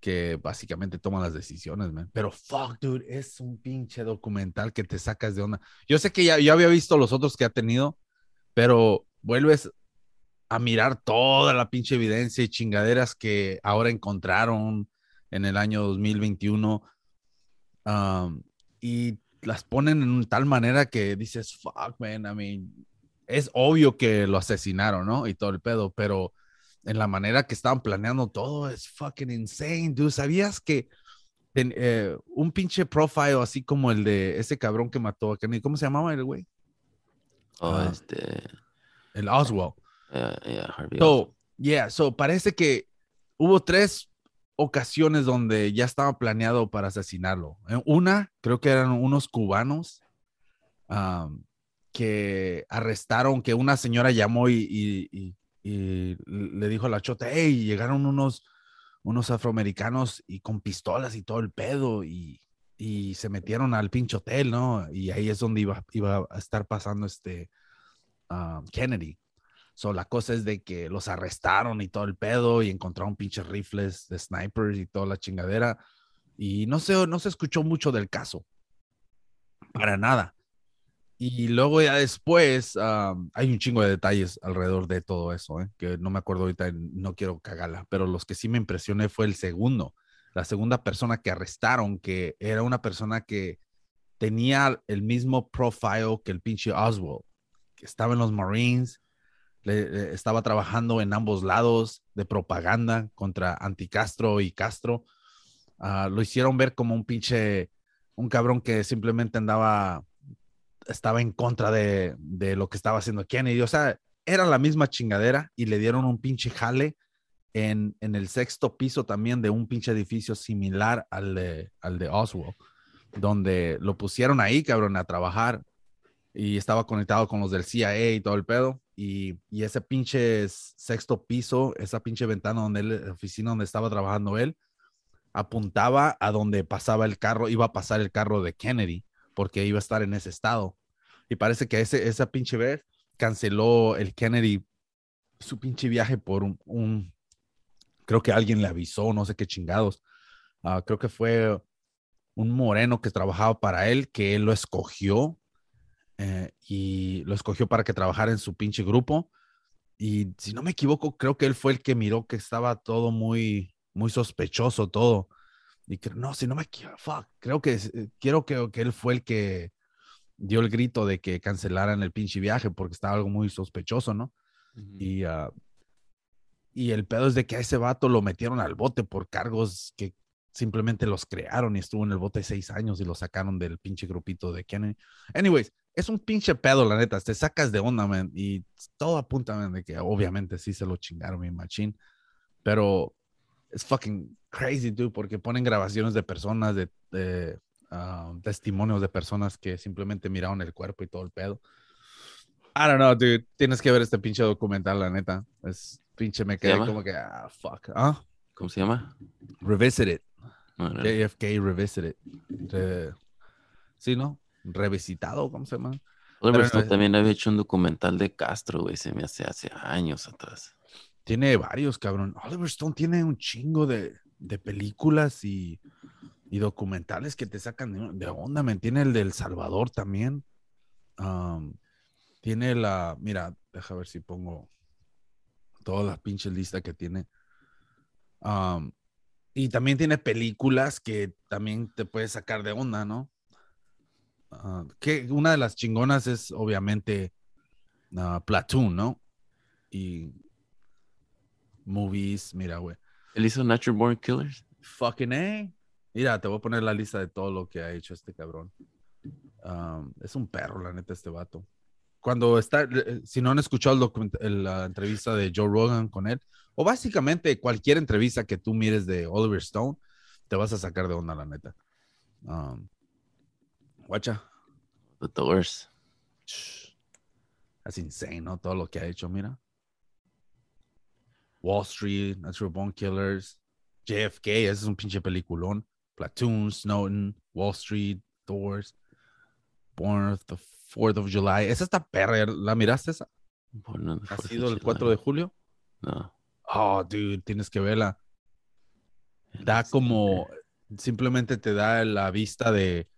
que básicamente toman las decisiones, man. Pero fuck, dude, es un pinche documental que te sacas de onda. Yo sé que ya, ya había visto los otros que ha tenido, pero vuelves a mirar toda la pinche evidencia y chingaderas que ahora encontraron en el año 2021 y las ponen en tal manera que dices, fuck, man, I mean, es obvio que lo asesinaron, ¿no? Y todo el pedo, pero en la manera que estaban planeando todo es fucking insane, dude. ¿Sabías que eh, un pinche profile así como el de ese cabrón que mató a Kennedy, ¿cómo se llamaba el güey? Oh, ah, este. El Oswald. Yeah, Harvey so, yeah, so parece que hubo tres ocasiones donde ya estaba planeado para asesinarlo. Eh, una, creo que eran unos cubanos que arrestaron, que una señora llamó y, y le dijo a la chota, hey, llegaron unos, unos afroamericanos y con pistolas y todo el pedo y, y se metieron al pinche hotel, ¿no? Y ahí es donde iba, iba a estar pasando este ah, Kennedy. So, la cosa es de que los arrestaron y todo el pedo y encontraron pinches rifles de snipers y toda la chingadera. Y no sé, no se escuchó mucho del caso. Para nada. Y luego ya después hay un chingo de detalles alrededor de todo eso, ¿eh? que no me acuerdo ahorita, no quiero cagarla, pero los que sí me impresioné fue el segundo, la segunda persona que arrestaron, que era una persona que tenía el mismo profile que el pinche Oswald, que estaba en los Marines, estaba trabajando en ambos lados de propaganda contra Anticastro y Castro. Ah, lo hicieron ver como un pinche, un cabrón que simplemente andaba estaba en contra de, lo que estaba haciendo Kennedy. O sea, era la misma chingadera y le dieron un pinche jale en, el sexto piso también de un pinche edificio similar al de, al de Oswald, donde lo pusieron ahí, cabrón, a trabajar y estaba conectado con los del CIA y todo el pedo. Y, ese pinche sexto piso, esa pinche ventana donde la oficina donde estaba trabajando él, apuntaba a donde pasaba el carro, iba a pasar el carro de Kennedy porque iba a estar en ese estado. Y parece que ese, esa pinche vez canceló el Kennedy su pinche viaje por un, creo que alguien le avisó, no sé qué chingados. Ah, creo que fue un moreno que trabajaba para él, que él lo escogió eh, y lo escogió para que trabajara en su pinche grupo. Y si no me equivoco, creo que él fue el que miró que estaba todo muy, muy sospechoso todo. Y que, no, si no me equivoco, creo que eh, quiero que, que él fue el que dio el grito de que cancelaran el pinche viaje porque estaba algo muy sospechoso, ¿no? Y, uh, y el pedo es de que a ese vato lo metieron al bote por cargos que simplemente los crearon y estuvo en el bote seis años y lo sacaron del pinche grupito de Kennedy. Anyways, es un pinche pedo, la neta, te sacas de onda, man, y todo apunta, man, de que obviamente sí se lo chingaron mi machín, pero es fucking crazy, dude, porque ponen grabaciones de personas, de, um, testimonios de personas que simplemente miraron el cuerpo y todo el pedo. I don't know, dude. Tienes que ver este pinche documental, la neta. Es pinche, me quedé como que, ah, fuck. ¿Ah? ¿Cómo se llama? Revisited. JFK Revisited. Re- sí, ¿no? Revisitado, ¿cómo se llama? Pero no- también había hecho un documental de Castro, güey, se me hace hace años atrás. Tiene varios, cabrón. Oliver Stone tiene un chingo de, de películas y, y documentales que te sacan de, de onda, man. Tiene el del Salvador también. Am, tiene la, mira, deja ver si pongo todas las pinches listas que tiene. Y también tiene películas que también te puedes sacar de onda, ¿no? Ah, que una de las chingonas es obviamente ah, Platoon, ¿no? Y movies, mira, güey. Él hizo Natural Born Killers. Fucking A. Mira, te voy a poner la lista de todo lo que ha hecho este cabrón. Um, es un perro, la neta, este vato. Cuando está, eh, si no han escuchado el la entrevista de Joe Rogan con él, o básicamente cualquier entrevista que tú mires de Oliver Stone, te vas a sacar de onda, la neta. Um, guacha. The Doors. Es insane, ¿no? Todo lo que ha hecho, mira. Wall Street, Natural Born Killers, JFK, ese es un pinche peliculón. Platoon, Snowden, Wall Street, Doors, Born of the 4th of July. Esa está perra, ¿la miraste esa? ¿Ha 4th of sido el July. 4 de julio? No. Oh, dude, tienes que verla. Da como, simplemente te da la vista de,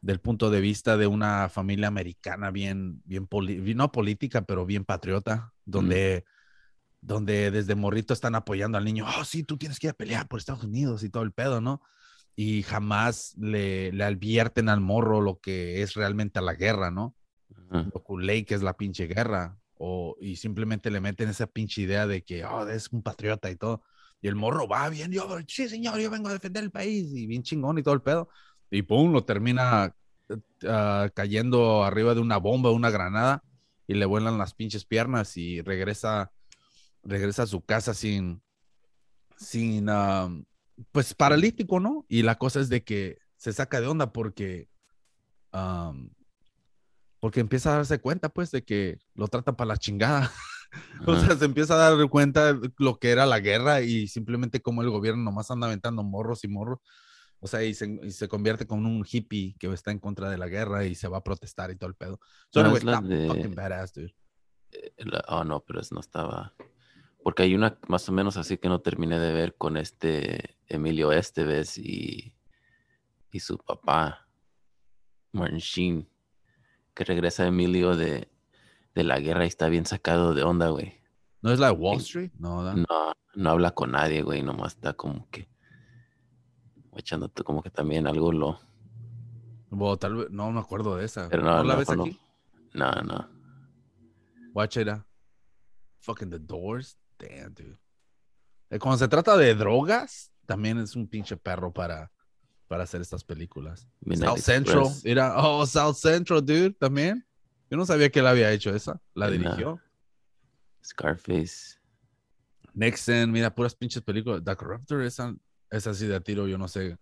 del punto de vista de una familia americana bien, bien, poli- no política, pero bien patriota, donde, donde desde morrito están apoyando al niño, oh, sí, tú tienes que ir a pelear por Estados Unidos y todo el pedo, ¿no? Y jamás le, le advierten al morro lo que es realmente la guerra, ¿no? Ajá. lo culé que es la pinche guerra. O, y simplemente le meten esa pinche idea de que oh, es un patriota y todo. Y el morro va bien, yo, sí, señor, yo vengo a defender el país y bien chingón y todo el pedo. Y pum, lo termina ah, cayendo arriba de una bomba, una granada, y le vuelan las pinches piernas y regresa, regresa a su casa sin, sin, ah, pues paralítico, ¿no? Y la cosa es de que se saca de onda porque, porque empieza a darse cuenta, pues, de que lo tratan para la chingada. O sea, se empieza a dar cuenta de lo que era la guerra y simplemente como el gobierno nomás anda aventando morros y morros. O sea, y se, y se convierte como un hippie que está en contra de la guerra y se va a protestar y todo el pedo. So, No, anyway, es la está de- fucking badass, dude. La- oh, no, pero es- no estaba. Porque hay una más o menos así que no terminé de ver con este Emilio Esteves y, y su papá, Martin Sheen, que regresa Emilio de, de la guerra y está bien sacado de onda, güey. ¿No es la de Wall. Street? No, ¿verdad? No, no habla con nadie, güey, nomás está como que echándote como que también algo lo... Bueno, tal vez, no me acuerdo de esa. Pero no, la no, ves no. aquí? No, no. Watch it. ah. Fucking The Doors. Damn, dude. Eh, Cuando se trata de drogas, también es un pinche perro para, para hacer estas películas. Midnight South Central. Express. Mira, oh, South Central, dude, también. Yo no sabía que él había hecho esa. La dirigió. Scarface. Nixon, mira, puras pinches películas. The Corruptor, esa, esa sí de tiro, yo no sé.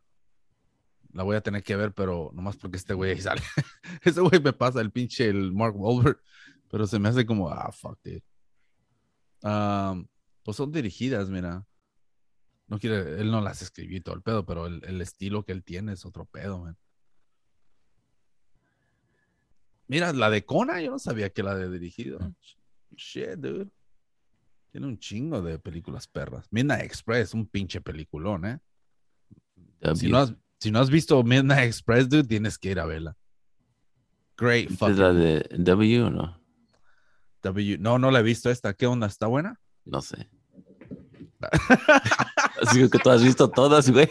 La voy a tener que ver, pero nomás porque este güey sale. Ese güey me pasa el pinche el Mark Wahlberg, pero se me hace como, ah, fuck, dude. Um, pues son dirigidas, mira. No quiere, él no las escribió y todo el pedo, pero el, el estilo que él tiene es otro pedo, man. Mira, la de Kona, yo no sabía que la de dirigido. Shit, dude. Tiene un chingo de películas perras. Midnight Express, un pinche peliculón, ¿eh? Si no, has, si no has visto Midnight Express, dude, tienes que ir a verla. Great ¿Es fucking la de W o no? W. No, no la he visto esta. ¿Qué onda? ¿Está buena? No sé. Así que tú has visto todas, güey.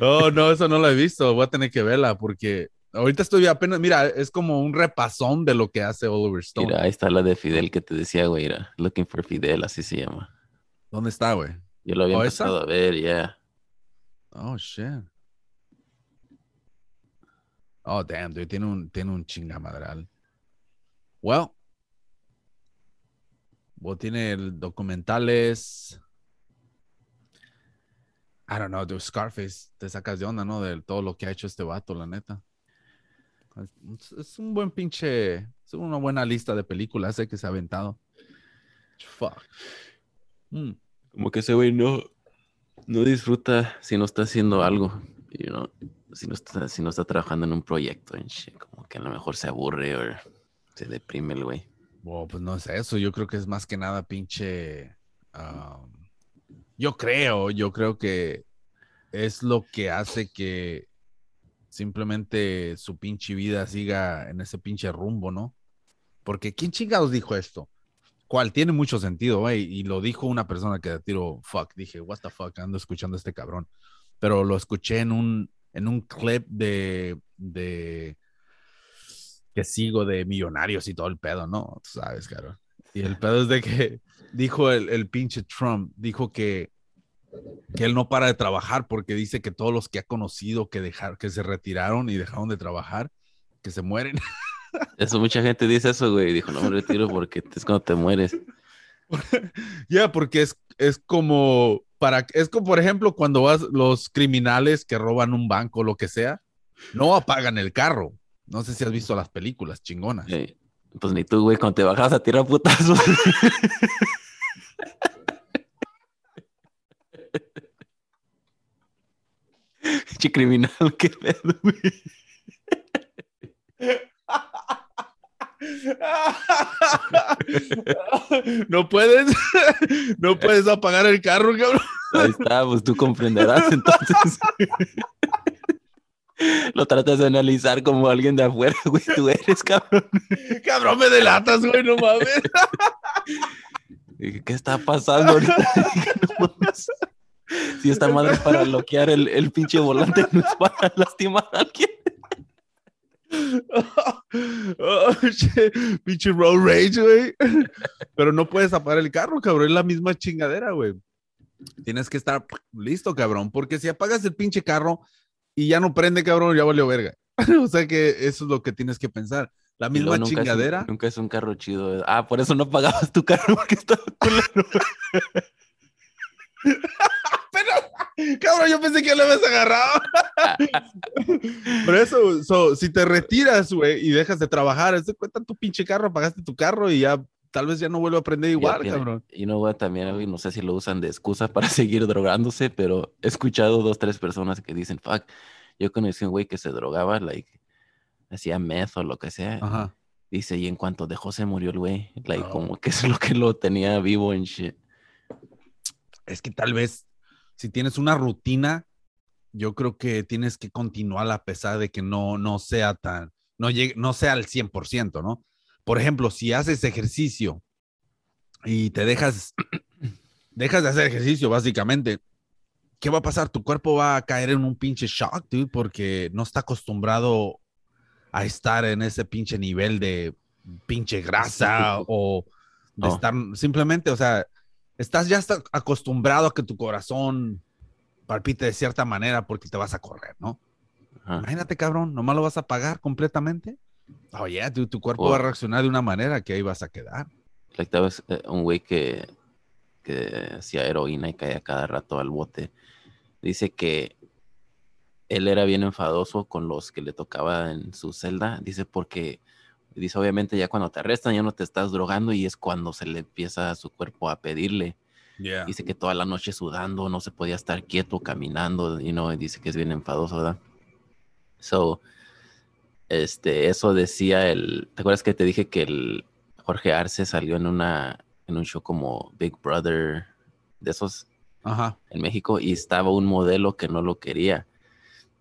Oh, no, eso no la he visto. Voy a tener que verla porque ahorita estoy apenas, mira, es como un repasón de lo que hace Oliver Stone. Mira, ahí está la de Fidel que te decía, güey. Looking for Fidel, así se llama. ¿Dónde está, güey? Yo lo había ¿Oh, esa? empezado a ver, ya. Oh, shit. Oh, damn, dude. Tiene un, tiene un chingamadral. Well. Well, tiene documentales. I don't know, dude. Scarface. Te sacas de onda, ¿no? De todo lo que ha hecho este vato, la neta. Es, un buen pinche. Es una buena lista de películas eh, que se ha aventado. Fuck. Mm. Como que ese güey no, No disfruta si no está haciendo algo, you si no está, si no está trabajando en un proyecto, como que a lo mejor se aburre o se deprime el güey. Wow, pues no es eso, yo creo que es más que nada pinche... yo creo, yo creo que es lo que hace que simplemente su pinche vida siga en ese pinche rumbo, ¿no? Porque ¿quién chingados dijo esto? ¿Cuál? Tiene mucho sentido, güey. Y lo dijo una persona que de tiro, fuck, dije, what the fuck, ando escuchando a este cabrón. Pero lo escuché en un, en un clip de, que sigo de millonarios y todo el pedo, ¿no? Tú sabes, cabrón. Y el pedo es de que dijo el, el pinche Trump, dijo que, que él no para de trabajar porque dice que todos los que ha conocido que, dejar, que se retiraron y dejaron de trabajar, que se mueren. Eso, mucha gente dice eso, güey. Dijo, no me retiro porque es cuando te mueres. Ya, porque es, es como para, es como por ejemplo cuando vas los criminales que roban un banco o lo que sea, no apagan el carro. No sé si has visto las películas chingonas. Pues ni tú, güey, cuando te bajas a tirar putazos. Che criminal, qué pedo, güey. No puedes, no puedes apagar el carro, cabrón. Ahí está, pues tú comprenderás entonces. Lo tratas de analizar como alguien de afuera, güey. Tú eres, cabrón. Cabrón, me delatas, güey, no mames. Dije, ¿qué está pasando ahorita? No mames. Si esta madre es para bloquear el, el pinche volante, no es para lastimar a alguien. Oh. Pinche road rage, güey. Pero no puedes apagar el carro, cabrón. Es la misma chingadera, güey. Tienes que estar listo, cabrón. Porque si apagas el pinche carro y ya no prende, cabrón, ya valió verga. o sea que eso es lo que tienes que pensar. La misma luego nunca es un- chingadera. nunca es un carro chido. Ah, por eso no pagabas tu carro porque estaba culero. Pero, cabrón, yo pensé que ya lo habías agarrado. Por eso, so, si te retiras, güey, y dejas de trabajar, de cuenta tu pinche carro, apagaste tu carro y ya tal vez ya no vuelve a aprender igual, cabrón. Y no, güey, también, güey, no sé si lo usan de excusa para seguir drogándose, pero he escuchado dos, tres personas que dicen, fuck, yo conocí a un güey que se drogaba, like, hacía meth o lo que sea. Ajá. Dice, y en cuanto dejó se murió el güey. Like, Oh. como que es lo que lo tenía vivo en shit. Es que tal vez si tienes una rutina, yo creo que tienes que continuar a pesar de que no, no sea tan, no, llegue, no sea al 100%, ¿no? Por ejemplo, si haces ejercicio y te dejas, dejas de hacer ejercicio, básicamente, ¿qué va a pasar? Tu cuerpo va a caer en un pinche shock, dude, porque no está acostumbrado a estar en ese pinche nivel de pinche grasa o de Oh. estar simplemente, o sea, estás ya está acostumbrado a que tu corazón palpite de cierta manera porque te vas a correr, ¿no? Ajá. Imagínate, cabrón, nomás lo vas a pagar completamente. Oh, yeah, tu, tu cuerpo va a reaccionar de una manera que ahí vas a quedar. Like, vez eh, un güey que, que hacía heroína y caía cada rato al bote. Dice que él era bien enfadoso con los que le tocaba en su celda. Dice porque, dice obviamente ya cuando te arrestan ya no te estás drogando y es cuando se le empieza a su cuerpo a pedirle. Yeah. Dice que toda la noche sudando, no se podía estar quieto, caminando, y no, dice que es bien enfadoso, ¿verdad? So, este, eso decía el, ¿te acuerdas que te dije que el Jorge Arce salió en una, en un show como Big Brother de esos Ajá. en México y estaba un modelo que no lo quería?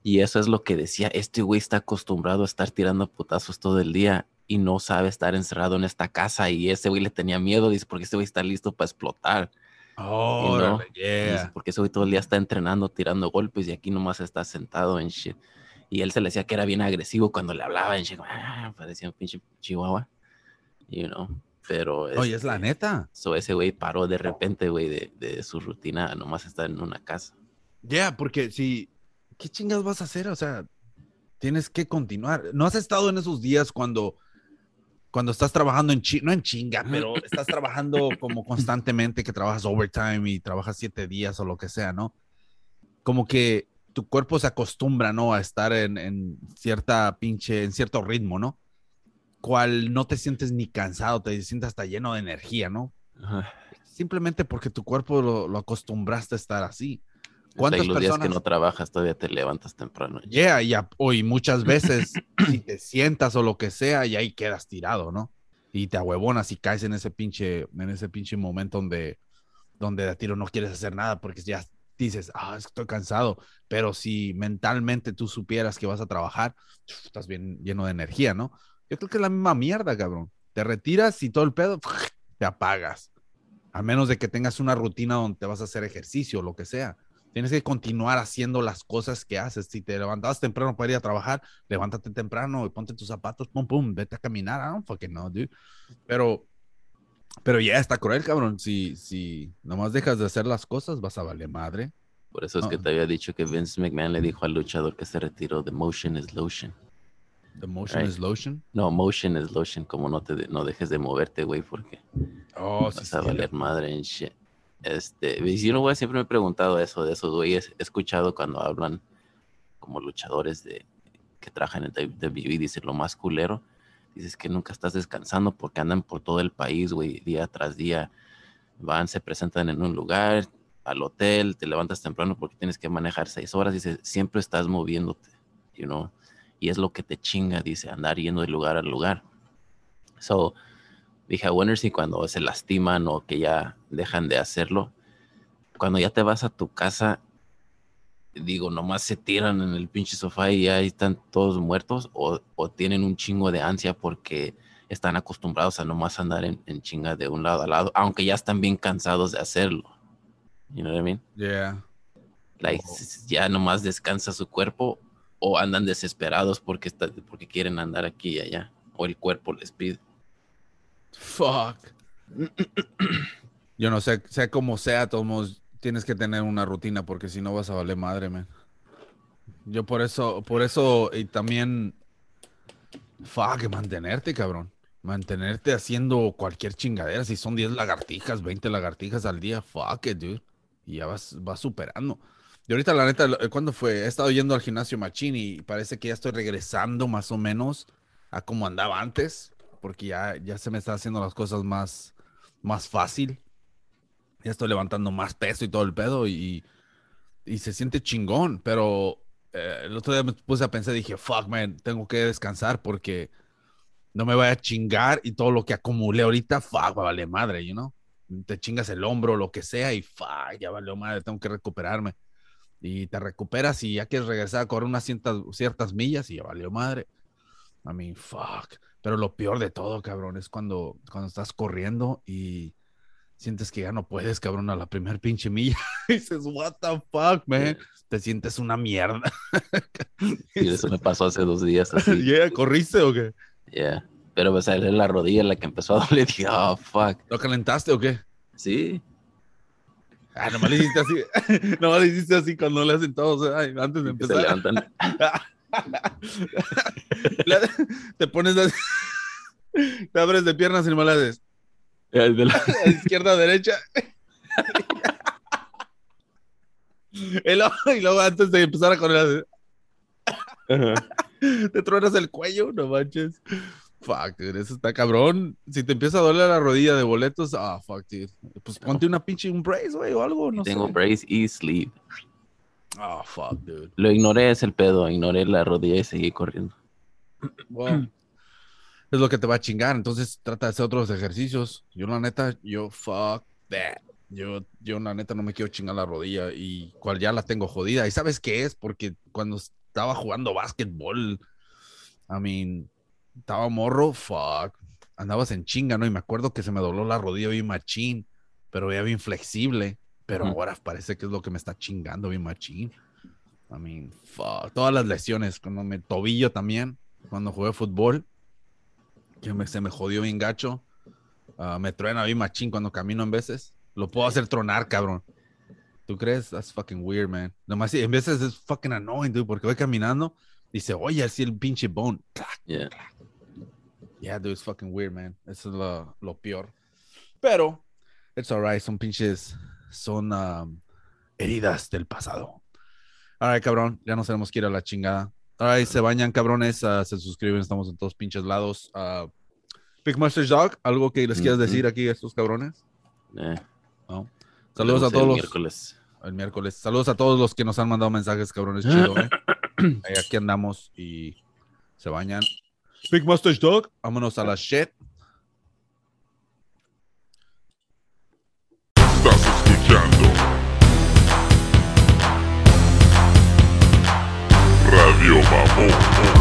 Y eso es lo que decía, este güey está acostumbrado a estar tirando putazos todo el día y no sabe estar encerrado en esta casa y ese güey le tenía miedo, dice, porque este güey está listo para explotar. Oh, no, dice, porque ese güey todo el día está entrenando, tirando golpes y aquí nomás está sentado en shit. Y él se le decía que era bien agresivo cuando le hablaba en ah, parecía un pinche chihuahua. You know. Pero Oye, es la este, neta. so ese güey paró de repente, güey, de, de su rutina, a nomás estar en una casa. Yeah, porque si, ¿qué chingas vas a hacer? O sea, tienes que continuar. ¿No has estado en esos días cuando, cuando estás trabajando en chinga, no en chinga, pero estás trabajando como constantemente, que trabajas overtime y trabajas siete días o lo que sea, ¿no? Como que tu cuerpo se acostumbra, ¿no? A estar en, en cierta pinche, en cierto ritmo, ¿no? Cual no te sientes ni cansado, te sientes hasta lleno de energía, ¿no? Ajá. simplemente porque tu cuerpo lo, lo acostumbraste a estar así. ¿Cuántas los días que personas? no trabajas, todavía te levantas temprano. Yeah, y a- o y muchas veces si te sientas o lo que sea y ahí quedas tirado, ¿no? Y te ahuevonas y caes en ese pinche, en ese pinche momento donde, donde de a tiro no quieres hacer nada porque ya dices, ah, estoy cansado. Pero si mentalmente tú supieras que vas a trabajar, estás bien lleno de energía, ¿no? Yo creo que es la misma mierda, cabrón. Te retiras y todo el pedo, te apagas. A menos de que tengas una rutina donde te vas a hacer ejercicio o lo que sea. Tienes que continuar haciendo las cosas que haces. Si te levantabas temprano para ir a trabajar, levántate temprano y ponte tus zapatos, pum, pum, vete a caminar. I don't fucking know, dude. Pero, pero ya está cruel, cabrón. Si, si nomás dejas de hacer las cosas, vas a valer madre. Por eso es que te había dicho que Vince McMahon le dijo al luchador que se retiró de motion is lotion. The motion Right. is lotion. No, motion is lotion, como no te de- no dejes de moverte, güey, porque Oh, vas sí. a valer madre en shit. Este, y yo no, güey, siempre me he preguntado eso de esos güeyes. He escuchado cuando hablan como luchadores de que trabajan en WWE, dicen lo más culero. Dices que nunca estás descansando porque andan por todo el país, güey, día tras día. Van, se presentan en un lugar, al hotel, te levantas temprano porque tienes que manejar seis horas. Dices, siempre estás moviéndote, you know. Y es lo que te chinga, dice, andar yendo de lugar a lugar. So, dije, I wonder si cuando se lastiman o que ya dejan de hacerlo, cuando ya te vas a tu casa, digo, nomás se tiran en el pinche sofá y ya están todos muertos o, o tienen un chingo de ansia porque están acostumbrados a nomás andar en, en chinga de un lado a lado, aunque ya están bien cansados de hacerlo. You know what I mean? Yeah. Like, Oh. ya nomás descansa su cuerpo o andan desesperados porque, está, porque quieren andar aquí y allá, o el cuerpo les pide. Fuck. Yo no sé, sea como sea, todos tienes que tener una rutina porque si no vas a valer madre, man. Yo por eso, por eso, y también, fuck, mantenerte, cabrón. Mantenerte haciendo cualquier chingadera. Si son 10 lagartijas, 20 lagartijas al día, fuck it, dude. Y ya vas, vas superando. Y ahorita, la neta, ¿cuándo fue? He estado yendo al gimnasio machín y parece que ya estoy regresando más o menos a como andaba antes, porque ya, ya se me está haciendo las cosas más, más fácil. Ya estoy levantando más peso y todo el pedo y, y se siente chingón, pero eh, el otro día me puse a pensar, dije, fuck, man, tengo que descansar porque no me vaya a chingar y todo lo que acumulé ahorita, fuck, vale madre, you know? Te chingas el hombro, lo que sea y fuck, ya valió madre, tengo que recuperarme. Y te recuperas y ya quieres regresar a correr unas ciertas, ciertas millas y ya valió madre. I mean, fuck. Pero lo peor de todo, cabrón, es cuando, cuando estás corriendo y sientes que ya no puedes, cabrón, a la primer pinche milla. y dices, what the fuck, man. Te sientes una mierda. Y eso me pasó hace dos días así. ¿Ya corriste o qué? Yeah. Pero pues era la rodilla la que empezó a doler. Dije, oh, fuck. ¿Lo calentaste o qué? Sí. Ah, nomás le hiciste así. nomás le hiciste así cuando le hacen todos, eh, ay, antes de que se empezar. levantan. Le- te pones así. Te abres de piernas y nomás le haces Eh, de la- a izquierda a derecha. y, luego, y luego antes de empezar a correr, te truenas el cuello, no manches. Fuck, dude, eso está cabrón. Si te empieza a doler la rodilla de boletos, ah, fuck, dude. Pues ponte una pinche, un brace, güey, o algo, no Tengo sé. brace y sleeve. Ah, fuck, dude. Lo ignoré, es el pedo. Ignoré la rodilla y seguí corriendo. Wow. Es lo que te va a chingar, entonces trata de hacer otros ejercicios. Yo, la neta, yo, fuck that. Yo, yo, la neta, no me quiero chingar la rodilla y cual ya la tengo jodida. ¿Y sabes qué es? Porque cuando estaba jugando básquetbol, I mean, estaba morro, fuck. Andabas en chinga, ¿no? Y me acuerdo que se me dobló la rodilla bien machín, pero ya bien flexible. Pero ahora parece que es lo que me está chingando bien machín. I mean, fuck. Todas las lesiones, cuando me tobillo también, cuando jugué fútbol, que me- se me jodió bien gacho. Ah, me truena bien machín cuando camino en veces. Lo puedo hacer tronar, cabrón. ¿Tú crees? That's fucking weird, man. Nomás en veces es fucking annoying, dude, porque voy caminando y se oye así el pinche bone. Yeah. Yeah, dude, it's fucking weird, man. Eso es lo, lo peor. Pero, it's alright, son pinches, son um, heridas del pasado. Alright, cabrón, ya nos tenemos que ir a la chingada. Alright, se bañan, cabrones, ah, se suscriben, estamos en todos pinches lados. Uh, Pigmaster Dog, ¿algo que les quieras decir aquí a estos cabrones? Eh, No. Saludos a vemos el todos los, Miércoles. el miércoles. Saludos a todos los que nos han mandado mensajes, cabrones. Chido, ¿eh? Ahí, aquí andamos y se bañan. Big Mustache Dog, vámonos a la shit. Radio Mamón.